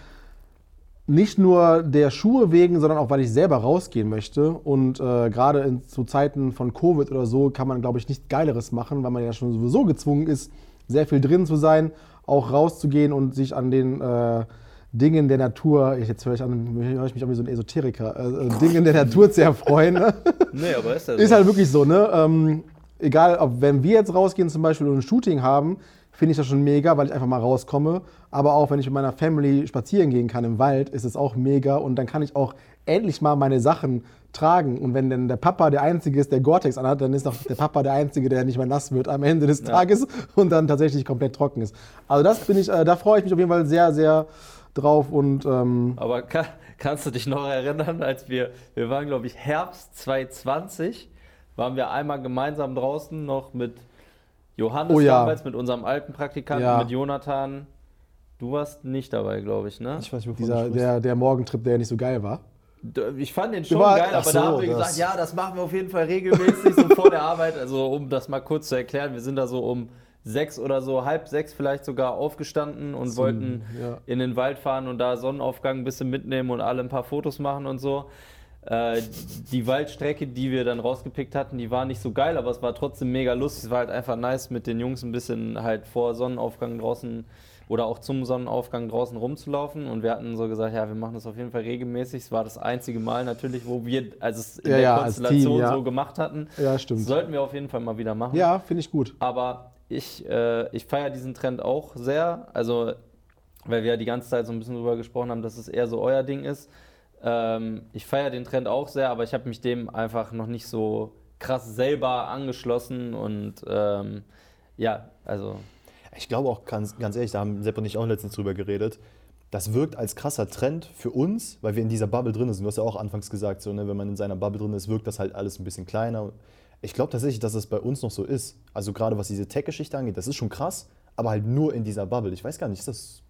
nicht nur der Schuhe wegen, sondern auch, weil ich selber rausgehen möchte. Und äh, gerade zu Zeiten von Covid oder so kann man, glaube ich, nichts Geileres machen, weil man ja schon sowieso gezwungen ist, sehr viel drin zu sein, auch rauszugehen und sich an den äh, Dingen der Natur, ich- jetzt höre ich, an, höre ich mich an wie so ein Esoteriker, äh, äh, Dingen der Natur zu erfreuen. Ne? (laughs) Nee, aber ist ja Ist halt wirklich so, ne? Ähm, egal, ob wenn wir jetzt rausgehen zum Beispiel und ein Shooting haben, finde ich das schon mega, weil ich einfach mal rauskomme. Aber auch wenn ich mit meiner Family spazieren gehen kann im Wald, ist es auch mega. Und dann kann ich auch endlich mal meine Sachen tragen. Und wenn dann der Papa der Einzige ist, der Gore-Tex anhat, dann ist auch der Papa der Einzige, der nicht mehr nass wird am Ende des Tages und dann tatsächlich komplett trocken ist. Also das bin ich, äh, da freue ich mich auf jeden Fall sehr, sehr drauf. Und ähm, Aber kann, kannst du dich noch erinnern, als wir, wir waren, glaube ich, Herbst 2020, waren wir einmal gemeinsam draußen noch mit Johannes Oh ja. damals, mit unserem alten Praktikanten, Ja. mit Jonathan. Du warst nicht dabei, glaube ich, ne? Ich weiß nicht, dieser, der, der Morgentrip, der ja nicht so geil war. Ich fand den schon war- geil, aber so, da haben wir gesagt, ja, das machen wir auf jeden Fall regelmäßig, so vor der Arbeit. Also um das mal kurz zu erklären, wir sind da so um sechs oder so, halb sechs vielleicht sogar aufgestanden und wollten ja. in den Wald fahren und da Sonnenaufgang ein bisschen mitnehmen und alle ein paar Fotos machen und so. Äh, die Waldstrecke, die wir dann rausgepickt hatten, die war nicht so geil, aber es war trotzdem mega lustig. Es war halt einfach nice, mit den Jungs ein bisschen halt vor Sonnenaufgang draußen oder auch zum Sonnenaufgang draußen rumzulaufen. Und wir hatten so gesagt, ja, wir machen das auf jeden Fall regelmäßig. Es war das einzige Mal natürlich, wo wir also es in Ja, der ja, Konstellation Team, ja. so gemacht hatten. Ja, stimmt. Sollten wir auf jeden Fall mal wieder machen. Ja, finde ich gut. Aber ich, äh, ich feiere diesen Trend auch sehr. Also, weil wir ja die ganze Zeit so ein bisschen drüber gesprochen haben, dass es eher so euer Ding ist. Ähm, ich feiere den Trend auch sehr, aber ich habe mich dem einfach noch nicht so krass selber angeschlossen und ähm, ja, also Ich glaube auch, ganz, ganz ehrlich, da haben Sepp und ich auch letztens drüber geredet. Das wirkt als krasser Trend für uns, weil wir in dieser Bubble drin sind. Du hast ja auch anfangs gesagt, so, ne, wenn man in seiner Bubble drin ist, wirkt das halt alles ein bisschen kleiner. Ich glaube tatsächlich, dass das bei uns noch so ist. Also gerade was diese Tech-Geschichte angeht, das ist schon krass, aber halt nur in dieser Bubble. Ich weiß gar nicht, ist das.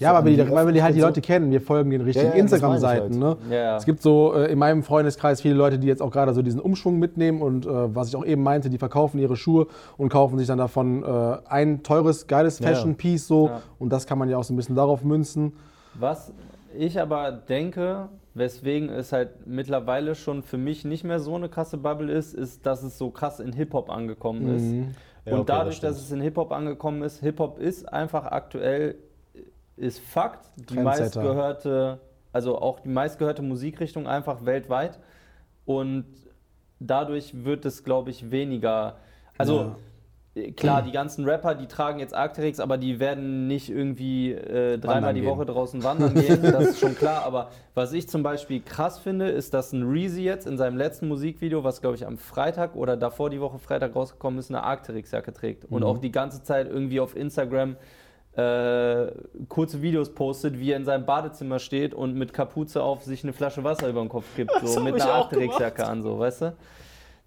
Ja, weil wir, die, weil wir die halt die Leute Öffentlichkeit kennen. Wir folgen den richtigen Ja, Instagram-Seiten. meine Ne? Ja. Es gibt so äh, in meinem Freundeskreis viele Leute, die jetzt auch gerade so diesen Umschwung mitnehmen und äh, was ich auch eben meinte, die verkaufen ihre Schuhe und kaufen sich dann davon äh, ein teures, geiles. Fashion-Piece so. Ja. Und das kann man ja auch so ein bisschen darauf münzen. Was ich aber denke, weswegen es halt mittlerweile schon für mich nicht mehr so eine krasse Bubble ist, ist, dass es so krass in Hip-Hop angekommen ist. Mhm. Ja, Und okay, dadurch, das dass es in Hip-Hop angekommen ist, Hip-Hop ist einfach aktuell, ist Fakt, die meistgehörte, also auch die meistgehörte Musikrichtung einfach weltweit. Und dadurch wird es, glaube ich, weniger. Also äh, klar, die ganzen Rapper, die tragen jetzt Arcteryx, aber die werden nicht irgendwie äh, dreimal die gehen. Woche draußen wandern gehen, (laughs) das ist schon klar. Aber was ich zum Beispiel krass finde, ist, dass ein Reezy jetzt in seinem letzten Musikvideo, was glaube ich am Freitag oder davor die Woche Freitag rausgekommen ist, eine Arcteryx-Jacke trägt. Und auch die ganze Zeit irgendwie auf Instagram äh, kurze Videos postet, wie er in seinem Badezimmer steht und mit Kapuze auf sich eine Flasche Wasser über den Kopf kippt, (laughs) so mit einer Arcteryx-Jacke an, so, weißt du?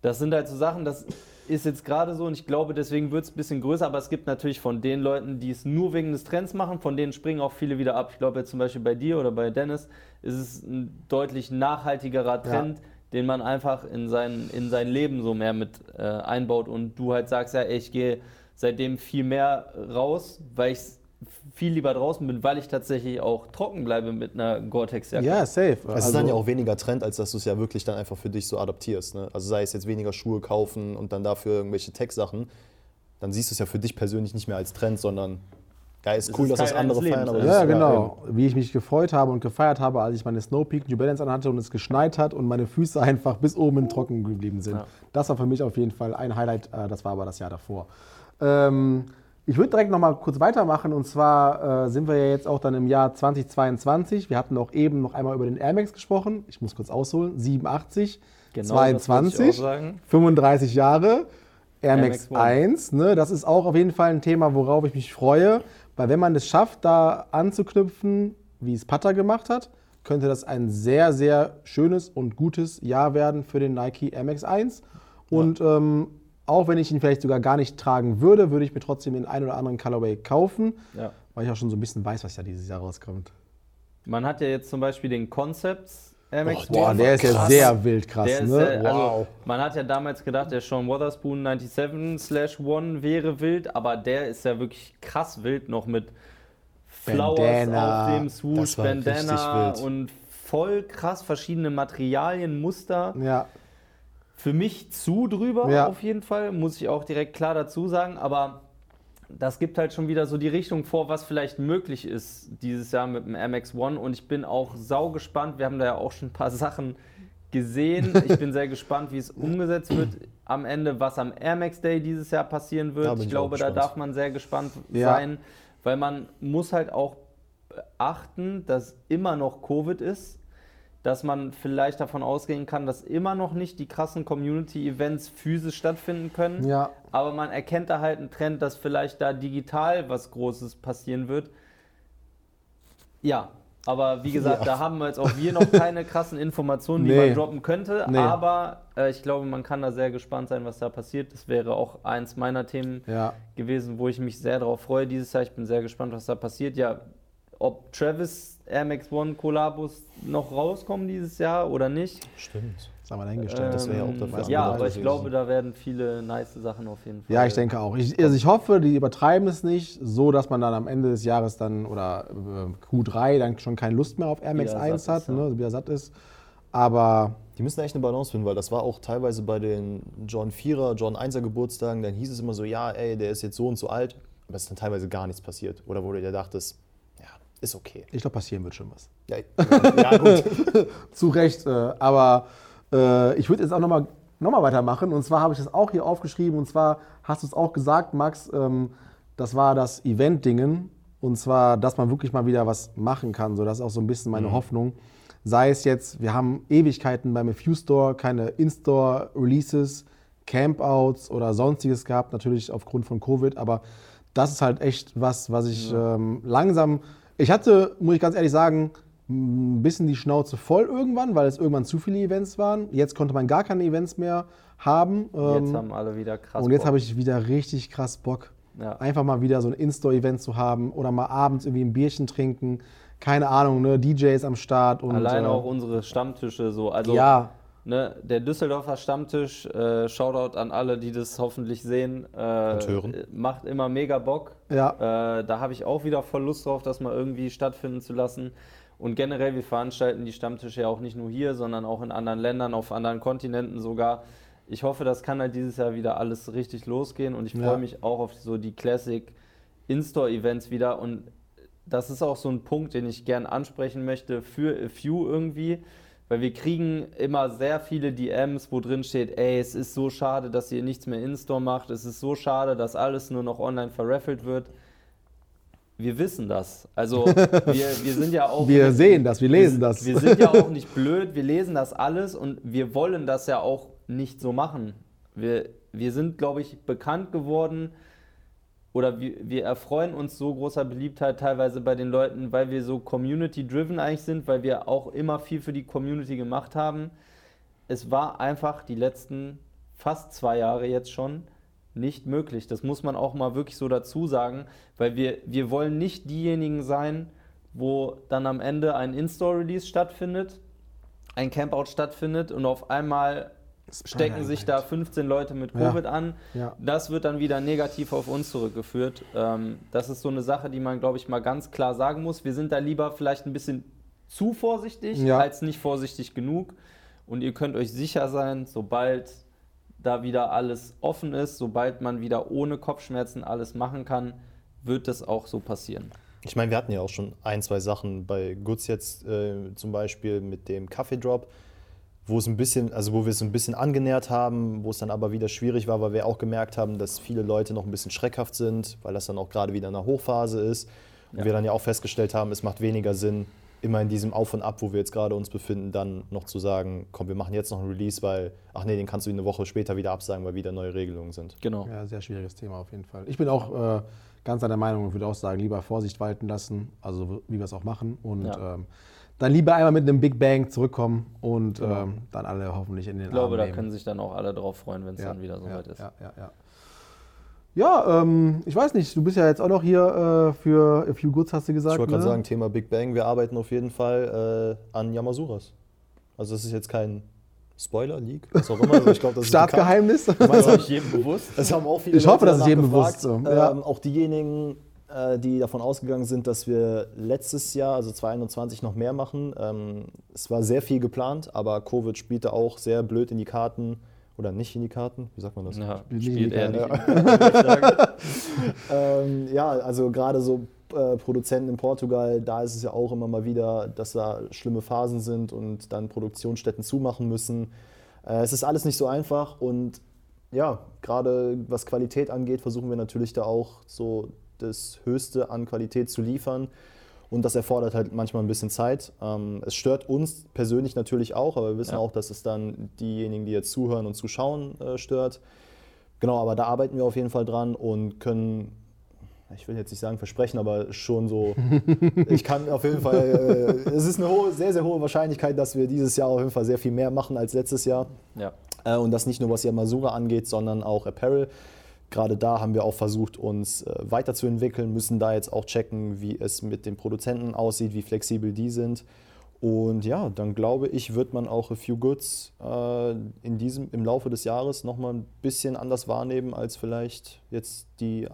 Das sind halt so Sachen, das ist jetzt gerade so und ich glaube, deswegen wird es ein bisschen größer, aber es gibt natürlich von den Leuten, die es nur wegen des Trends machen, von denen springen auch viele wieder ab. Ich glaube jetzt zum Beispiel bei dir oder bei Dennis ist es ein deutlich nachhaltigerer Trend, den man einfach in sein, in sein Leben so mehr mit äh, einbaut und du halt sagst, ja, ey, ich gehe seitdem viel mehr raus, weil ich viel lieber draußen bin, weil ich tatsächlich auch trocken bleibe mit einer Gore-Tex-Jacke. Ja, safe. Es ist Also- dann ja auch weniger Trend, als dass du es ja wirklich dann einfach für dich so adaptierst. Ne? Also sei es jetzt weniger Schuhe kaufen und dann dafür irgendwelche Tech-Sachen, dann siehst du es ja für dich persönlich nicht mehr als Trend, sondern ja, ist Es cool, ist dass das andere eines feiern. Lebens, Aber ja. das Ja, ist- genau. Wie ich mich gefreut habe und gefeiert habe, als ich meine Snow Peak New Balance anhatte und es geschneit hat und meine Füße (laughs) einfach bis oben in trocken geblieben sind. Ja. Das war für mich auf jeden Fall ein Highlight. äh, Das war aber das Jahr davor. Ähm, ich würde direkt noch mal kurz weitermachen und zwar äh, sind wir ja jetzt auch dann im Jahr 2022. Wir hatten auch eben noch einmal über den Air Max gesprochen. Ich muss kurz ausholen. 87, Genau, das wollte ich 22, auch sagen. 35 Jahre. Air Air Max Max One. 1, ne, das ist auch auf jeden Fall ein Thema, worauf ich mich freue, weil wenn man es schafft, da anzuknüpfen, wie es Pata gemacht hat, könnte das ein sehr, sehr schönes und gutes Jahr werden für den Nike Air Max 1. Und ähm, auch wenn ich ihn vielleicht sogar gar nicht tragen würde, würde ich mir trotzdem den einen oder anderen Colorway kaufen, Ja. weil ich auch schon so ein bisschen weiß, was ja dieses Jahr rauskommt. Man hat ja jetzt zum Beispiel den Concepts Air Max Boah, Boah, der ist ja krass. sehr wild krass, Der ist, ne? also, Wow. man hat ja damals gedacht, der Sean Wotherspoon 97/1 wäre wild, aber der ist ja wirklich krass wild noch mit Flowers Bandana. auf dem Swoosh, Bandana und voll krass verschiedene Materialien, Muster. ja. Für mich zu drüber Ja. auf jeden Fall, muss ich auch direkt klar dazu sagen, aber das gibt halt schon wieder so die Richtung vor, was vielleicht möglich ist dieses Jahr mit dem Air Max One und ich bin auch sau gespannt. Wir haben da ja auch schon ein paar (laughs) Sachen gesehen. Ich bin sehr gespannt, wie es umgesetzt wird am Ende, was am Air Max Day dieses Jahr passieren wird. Ich ich glaube, da darf man sehr gespannt Ja. sein, weil man muss halt auch beachten, dass immer noch Covid ist dass man vielleicht davon ausgehen kann, dass immer noch nicht die krassen Community-Events physisch stattfinden können. Ja. Aber man erkennt da halt einen Trend, dass vielleicht da digital was Großes passieren wird. Ja, aber wie gesagt, da haben wir jetzt auch wir noch keine krassen Informationen, die Nee. man droppen könnte. Nee. Aber äh, ich glaube, man kann da sehr gespannt sein, was da passiert. Das wäre auch eins meiner Themen Ja. gewesen, wo ich mich sehr darauf freue dieses Jahr. Ich bin sehr gespannt, was da passiert. Ja, ob Travis Air Max One Collabos noch rauskommen dieses Jahr oder nicht. Stimmt. Das haben wir dahingestellt. das wäre ja auch Ähm, dafür Ja, aber ich glaube, da werden viele nice Sachen auf jeden Fall. Ja, ich denke auch. Ich, also ich hoffe, die übertreiben es nicht, so dass man dann am Ende des Jahres dann oder äh, Q3 dann schon keine Lust mehr auf Air Max Wieder 1 satt hat, ist, ja. ne, wieder satt ist. Aber Die müssen echt eine Balance finden, weil das war auch teilweise bei den John 4er, John 1er Geburtstagen, dann hieß es immer so, ja, ey, der ist jetzt so und so alt, aber es ist dann teilweise gar nichts passiert. Oder wo du dir dachtest, ist okay. ich glaube, passieren wird schon was. Ja, ja gut. (laughs) Zu Recht. Äh, aber äh, ich würde jetzt auch nochmal noch mal weitermachen. Und zwar habe ich das auch hier aufgeschrieben. Und zwar hast du es auch gesagt, Max, ähm, das war das Event-Dingen. Und zwar, dass man wirklich mal wieder was machen kann. So, das ist auch so ein bisschen meine Hoffnung. Sei es jetzt, wir haben Ewigkeiten beim Fuse Store, keine In-Store-Releases, Campouts oder sonstiges gehabt, natürlich aufgrund von Covid. Aber das ist halt echt was, was ich ähm, langsam. Ich hatte, muss ich ganz ehrlich sagen, ein bisschen die Schnauze voll irgendwann, weil es irgendwann zu viele Events waren. Jetzt konnte man gar keine Events mehr haben. Jetzt Ähm, haben alle wieder krass. und jetzt Bock. habe ich wieder richtig krass Bock, Ja. einfach mal wieder so ein In-Store-Event zu haben oder mal abends irgendwie ein Bierchen trinken. Keine Ahnung, ne? DJs am Start und Allein äh, auch unsere Stammtische so. Also ja, ne, der Düsseldorfer Stammtisch, äh, Shoutout an alle, die das hoffentlich sehen. Äh, Und hören. Macht immer mega Bock. ja, Äh, da habe ich auch wieder voll Lust drauf, das mal irgendwie stattfinden zu lassen. Und generell, wir veranstalten die Stammtische ja auch nicht nur hier, sondern auch in anderen Ländern, auf anderen Kontinenten sogar. Ich hoffe, das kann halt dieses Jahr wieder alles richtig losgehen und ich Ja. freue mich auch auf so die Classic In-Store-Events wieder. Und das ist auch so ein Punkt, den ich gern ansprechen möchte für A Few irgendwie, weil wir kriegen immer sehr viele DMs, wo drin steht, ey, es ist so schade, dass ihr nichts mehr In-Store macht, es ist so schade, dass alles nur noch online verraffelt wird. Wir wissen das. Also (laughs) wir, wir sind ja auch. wir sehen das, wir lesen wir, das. Wir sind ja (laughs) auch nicht blöd, wir lesen das alles und wir wollen das ja auch nicht so machen. Wir, wir sind, glaube ich, bekannt geworden oder wir, wir erfreuen uns so großer Beliebtheit teilweise bei den Leuten, weil wir so community-driven eigentlich sind, weil wir auch immer viel für die Community gemacht haben. Es war einfach die letzten fast zwei Jahre jetzt schon nicht möglich. Das muss man auch mal wirklich so dazu sagen, weil wir, wir wollen nicht diejenigen sein, wo dann am Ende ein In-Store-Release stattfindet, ein Campout stattfindet und auf einmal stecken sich da 15 Leute mit Ja. Covid an. Ja. Das wird dann wieder negativ auf uns zurückgeführt. Ähm, das ist so eine Sache, die man, glaube ich, mal ganz klar sagen muss. Wir sind da lieber vielleicht ein bisschen zu vorsichtig Ja. als nicht vorsichtig genug. Und ihr könnt euch sicher sein, sobald da wieder alles offen ist, sobald man wieder ohne Kopfschmerzen alles machen kann, wird das auch so passieren. Ich meine, wir hatten ja auch schon ein, zwei Sachen bei Goods jetzt äh, zum Beispiel mit dem Kaffeedrop, wo es ein bisschen, also wo wir es ein bisschen angenähert haben, wo es dann aber wieder schwierig war, weil wir auch gemerkt haben, dass viele Leute noch ein bisschen schreckhaft sind, weil das dann auch gerade wieder in der Hochphase ist. Und Ja. wir dann ja auch festgestellt haben, es macht weniger Sinn, immer in diesem Auf und Ab, wo wir jetzt gerade uns befinden, dann noch zu sagen, komm, wir machen jetzt noch einen Release, weil, ach nee, den kannst du eine Woche später wieder absagen, weil wieder neue Regelungen sind. Genau. Ja, sehr schwieriges Thema auf jeden Fall. Ich bin auch äh, ganz der Meinung und würde auch sagen, lieber Vorsicht walten lassen, also wie wir es auch machen. Und Ja. ähm, dann lieber einmal mit einem Big Bang zurückkommen und Genau. ähm, dann alle hoffentlich in den Ich glaube, Arm da nehmen. können sich dann auch alle drauf freuen, wenn es ja, dann wieder soweit ja, ist. Ja, ja, ja. Ja, ähm, ich weiß nicht, du bist ja jetzt auch noch hier äh, für A Few Goods, hast du gesagt. Ich wollte gerade ne? sagen, Thema Big Bang, wir arbeiten auf jeden Fall äh, an Yamasuras. Also das ist jetzt kein Spoiler, Leak, was auch immer. Also ich glaube, das ist Staatsgeheimnis. bekannt. Das ist (laughs) jedem bewusst. Das haben auch viele Ich hoffe, Leute das ist jedem bewusst so. Ähm, auch diejenigen, die davon ausgegangen sind, dass wir letztes Jahr, also 2021, noch mehr machen. Ähm, es war sehr viel geplant, aber Covid spielte auch sehr blöd in die Karten. Oder nicht in die Karten? Wie sagt man das? Ja, Spielt spielt er ich sagen. ähm, ja, also gerade so äh, Produzenten in Portugal, da ist es ja auch immer mal wieder, dass da schlimme Phasen sind und dann Produktionsstätten zumachen müssen. Äh, es ist alles nicht so einfach und ja, gerade was Qualität angeht, versuchen wir natürlich da auch so das Höchste an Qualität zu liefern. Und das erfordert halt manchmal ein bisschen Zeit. Ähm, es stört uns persönlich natürlich auch, aber wir wissen Ja. auch, dass es dann diejenigen, die jetzt zuhören und zuschauen, äh, stört. Genau, aber da arbeiten wir auf jeden Fall dran und können, ich will jetzt nicht sagen versprechen, aber schon so, (laughs) ich kann auf jeden Fall, äh, es ist eine hohe, sehr, sehr hohe Wahrscheinlichkeit, dass wir dieses Jahr auf jeden Fall sehr viel mehr machen als letztes Jahr. Ja. Äh, und das nicht nur was Yamazura angeht, sondern auch Apparel. Gerade da haben wir auch versucht, uns äh, weiterzuentwickeln, müssen da jetzt auch checken, wie es mit den Produzenten aussieht, wie flexibel die sind. Und ja, dann glaube ich, wird man auch A Few Goods äh, in diesem, im Laufe des Jahres nochmal ein bisschen anders wahrnehmen als vielleicht jetzt die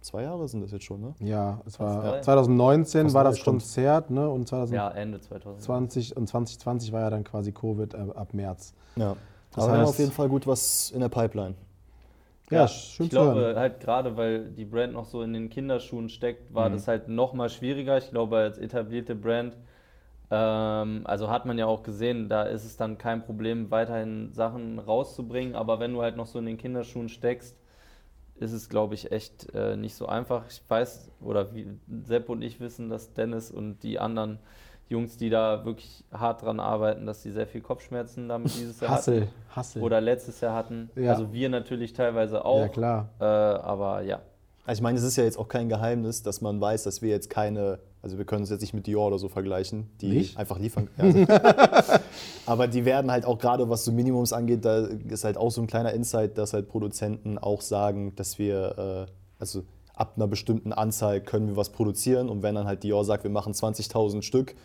zwei Jahre sind das jetzt schon, ne? Ja, es war drei. 2019 Fast war das stimmt. Konzert, ne? Und 2020 Ja, Ende 2020. und 2020 war ja dann quasi Covid äh, ab März. Ja. Das Aber wir haben heißt- auf jeden Fall gut was in der Pipeline. Ja, schön ich zu hören. glaube halt gerade, weil die Brand noch so in den Kinderschuhen steckt, war Mhm. das halt noch mal schwieriger. Ich glaube, als etablierte Brand, ähm, also hat man ja auch gesehen, da ist es dann kein Problem, weiterhin Sachen rauszubringen. Aber wenn du halt noch so in den Kinderschuhen steckst, ist es, glaube ich, echt äh, nicht so einfach. Ich weiß, oder wie Sepp und ich wissen, dass Dennis und die anderen Jungs, die da wirklich hart dran arbeiten, dass sie sehr viel Kopfschmerzen damit dieses Jahr hatten. Hassel, Hassel. Oder letztes Jahr hatten. Ja. Also wir natürlich teilweise auch. ja, klar. Äh, aber ja. Also ich meine, es ist ja jetzt auch kein Geheimnis, dass man weiß, dass wir jetzt keine, also wir können uns jetzt nicht mit Dior oder so vergleichen, die Nicht? einfach liefern. Ja, also, (laughs) aber die werden halt auch gerade, was so Minimums angeht, da ist halt auch so ein kleiner Insight, dass halt Produzenten auch sagen, dass wir, äh, also ab einer bestimmten Anzahl können wir was produzieren und wenn dann halt Dior sagt, wir machen 20.000 Stück,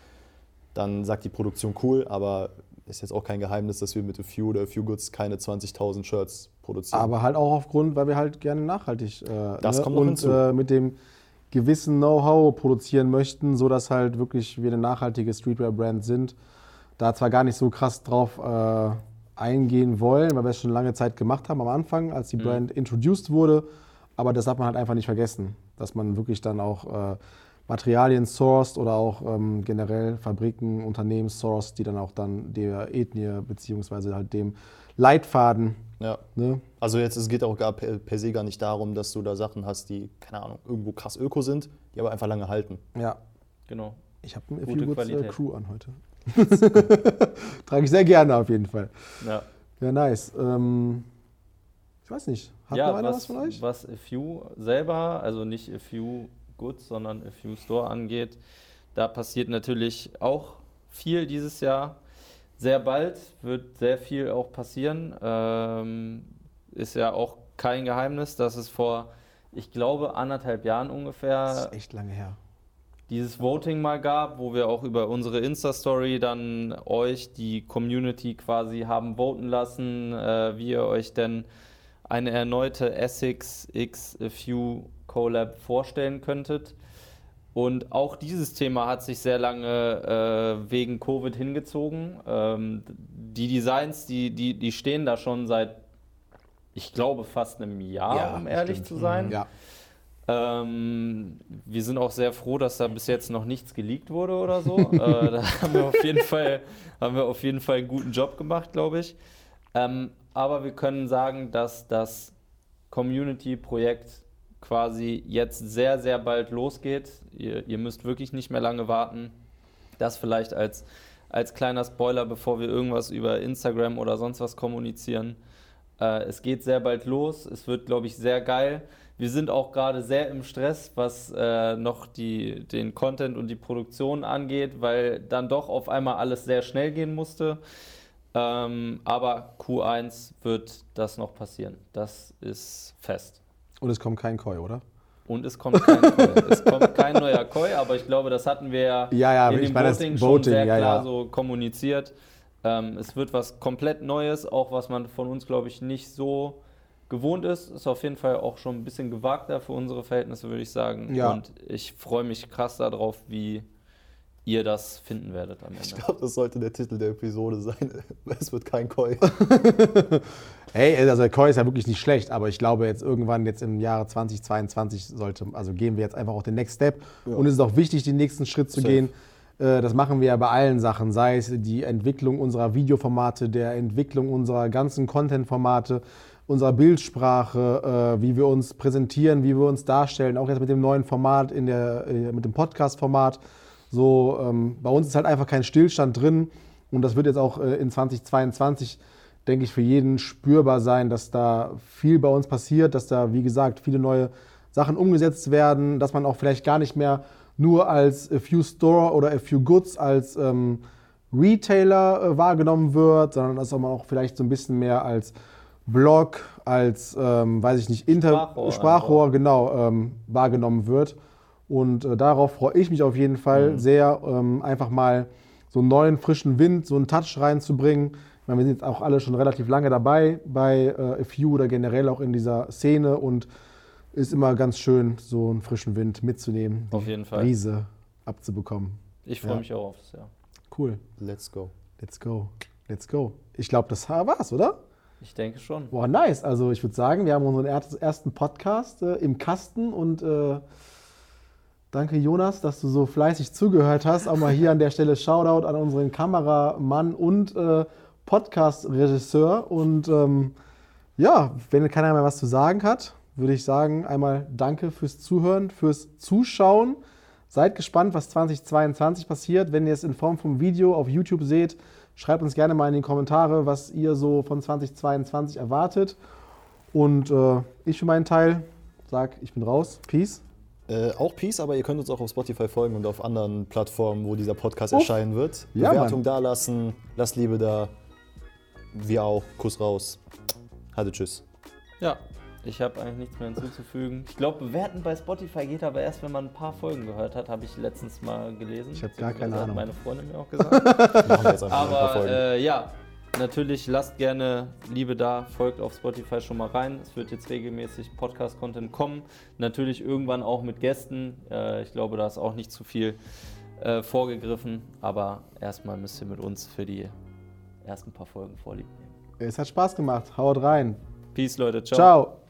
dann sagt die Produktion cool, aber ist jetzt auch kein Geheimnis, dass wir mit A Few oder A Few Goods keine 20.000 Shirts produzieren. Aber halt auch aufgrund, weil wir halt gerne nachhaltig äh, Das ne? kommt und äh, mit dem gewissen Know-how produzieren möchten, sodass halt wirklich wir eine nachhaltige Streetwear-Brand sind. Da zwar gar nicht so krass drauf äh, eingehen wollen, weil wir es schon lange Zeit gemacht haben am Anfang, als Mhm. die Brand introduced wurde, aber das darf man halt einfach nicht vergessen, dass man wirklich dann auch äh, Materialien sourced oder auch ähm, generell Fabriken, Unternehmen sourced, die dann auch dann der Ethnie beziehungsweise halt dem Leitfaden ja. ne, Also jetzt, es geht auch gar per, per se gar nicht darum, dass du da Sachen hast, die, keine Ahnung, irgendwo krass öko sind, die aber einfach lange halten. Ja, Genau. ich habe eine Gute äh, Qualität. Crew an heute. (laughs) Trage ich sehr gerne auf jeden Fall. Ja, Ja, nice. Ähm, ich weiß nicht, hat ja noch einer was, was, von euch? was A Few selber, also nicht A Few Goods, sondern A Few Store angeht, da passiert natürlich auch viel dieses Jahr. Sehr bald wird sehr viel auch passieren. Ähm, ist ja auch kein Geheimnis, dass es vor, ich glaube, anderthalb Jahren Das ungefähr ist echt lange her. dieses Voting mal gab, wo wir auch über unsere Insta-Story dann euch, die Community quasi haben voten lassen, äh, wie ihr euch denn eine erneute Essex X A Few Collab vorstellen könntet. Und auch dieses Thema hat sich sehr lange äh, wegen Covid hingezogen. Ähm, die Designs, die, die, die stehen da schon seit, ich glaube, fast einem Jahr, um ehrlich stimmt. zu sein. Ja, Ähm, wir sind auch sehr froh, dass da bis jetzt noch nichts geleakt wurde oder so. (laughs) äh, da haben wir auf jeden Fall, haben wir auf jeden Fall einen guten Job gemacht, glaube ich. Ähm, aber wir können sagen, dass das Community-Projekt quasi jetzt sehr, sehr bald losgeht. Ihr, ihr müsst wirklich nicht mehr lange warten. Das vielleicht als, als kleiner Spoiler, bevor wir irgendwas über Instagram oder sonst was kommunizieren. Äh, es geht sehr bald los. Es wird, glaube ich, sehr geil. Wir sind auch gerade sehr im Stress, was äh, noch die, den Content und die Produktion angeht, weil dann doch auf einmal alles sehr schnell gehen musste. Ähm, aber Q1 wird das noch passieren. Das ist fest. Und es kommt kein Koi, oder? Und es kommt kein Koi. es kommt kein neuer Koi, aber ich glaube, das hatten wir ja, Ja, ja, in dem meine, Voting schon Voting, sehr ja, klar so kommuniziert. Ähm, es wird was komplett Neues, auch was man von uns, glaube ich, nicht so gewohnt ist. Ist auf jeden Fall auch schon ein bisschen gewagter für unsere Verhältnisse, würde ich sagen. Und ich freue mich krass darauf, wie ihr das finden werdet am Ich Ende. glaube, das sollte der Titel der Episode sein. (laughs) Es wird kein Koi. (laughs) Hey, also der Koi ist ja wirklich nicht schlecht, aber ich glaube jetzt irgendwann jetzt im Jahre 2022 sollte, also gehen wir jetzt einfach auch den Next Step. Ja. Und es ist auch wichtig, den nächsten Schritt zu Safe. gehen. Äh, Das machen wir ja bei allen Sachen, sei es die Entwicklung unserer Videoformate, der Entwicklung unserer ganzen Content-Formate, unserer Bildsprache, äh, wie wir uns präsentieren, wie wir uns darstellen, auch jetzt mit dem neuen Format, in der, äh, mit dem Podcast-Format. So, ähm, bei uns ist halt einfach kein Stillstand drin und das wird jetzt auch äh, in 2022, denke ich, für jeden spürbar sein, dass da viel bei uns passiert, dass da, wie gesagt, viele neue Sachen umgesetzt werden, dass man auch vielleicht gar nicht mehr nur als A Few Store oder A Few Goods als ähm, Retailer äh, wahrgenommen wird, sondern dass man auch vielleicht so ein bisschen mehr als Blog, als, ähm, weiß ich nicht, Inter Sprachrohr Sprachrohr genau, ähm, wahrgenommen wird. Und äh, darauf freue ich mich auf jeden Fall sehr, ähm, einfach mal so einen neuen, frischen Wind, so einen Touch reinzubringen. Ich meine, wir sind jetzt auch alle schon relativ lange dabei bei äh, A Few oder generell auch in dieser Szene und ist immer ganz schön, so einen frischen Wind mitzunehmen, Auf jeden Fall. Brise abzubekommen. Ich freue Ja. mich auch auf das Jahr. Cool. Let's go. Let's go. Let's go. Ich glaube, das war's, oder? Ich denke schon. Boah, nice. Also ich würde sagen, wir haben unseren er- ersten Podcast äh, im Kasten und äh, danke Jonas, dass du so fleißig zugehört hast. Auch mal hier an der Stelle Shoutout an unseren Kameramann und äh, Podcast-Regisseur. Und ähm, ja, wenn keiner mehr was zu sagen hat, würde ich sagen, einmal danke fürs Zuhören, fürs Zuschauen. Seid gespannt, was 2022 passiert. Wenn ihr es in Form vom Video auf YouTube seht, schreibt uns gerne mal in die Kommentare, was ihr so von 2022 erwartet. Und äh, ich für meinen Teil sag, ich bin raus. Peace. Äh, auch Peace, aber ihr könnt uns auch auf Spotify folgen und auf anderen Plattformen, wo dieser Podcast Uff. erscheinen wird. Ja, Bewertung Mann. da lassen, lasst Liebe da. Wir auch. Kuss raus. Hatte tschüss. Ja, ich habe eigentlich nichts mehr hinzuzufügen. Ich glaube, bewerten bei Spotify geht aber erst, wenn man ein paar Folgen gehört hat, habe ich letztens mal gelesen. Ich hab gar keine Beziehungsweise hat Ahnung. meine Freundin mir auch (laughs) gesagt. Machen wir jetzt einfach mal ein paar aber Folgen. äh, ja, natürlich lasst gerne Liebe da, folgt auf Spotify schon mal rein. Es wird jetzt regelmäßig Podcast-Content kommen. Natürlich irgendwann auch mit Gästen. Äh, ich glaube, da ist auch nicht zu viel äh, vorgegriffen. Aber erstmal müsst ihr mit uns für die ersten paar Folgen vorlieb nehmen. Es hat Spaß gemacht. Haut rein. Peace, Leute. Ciao. Ciao.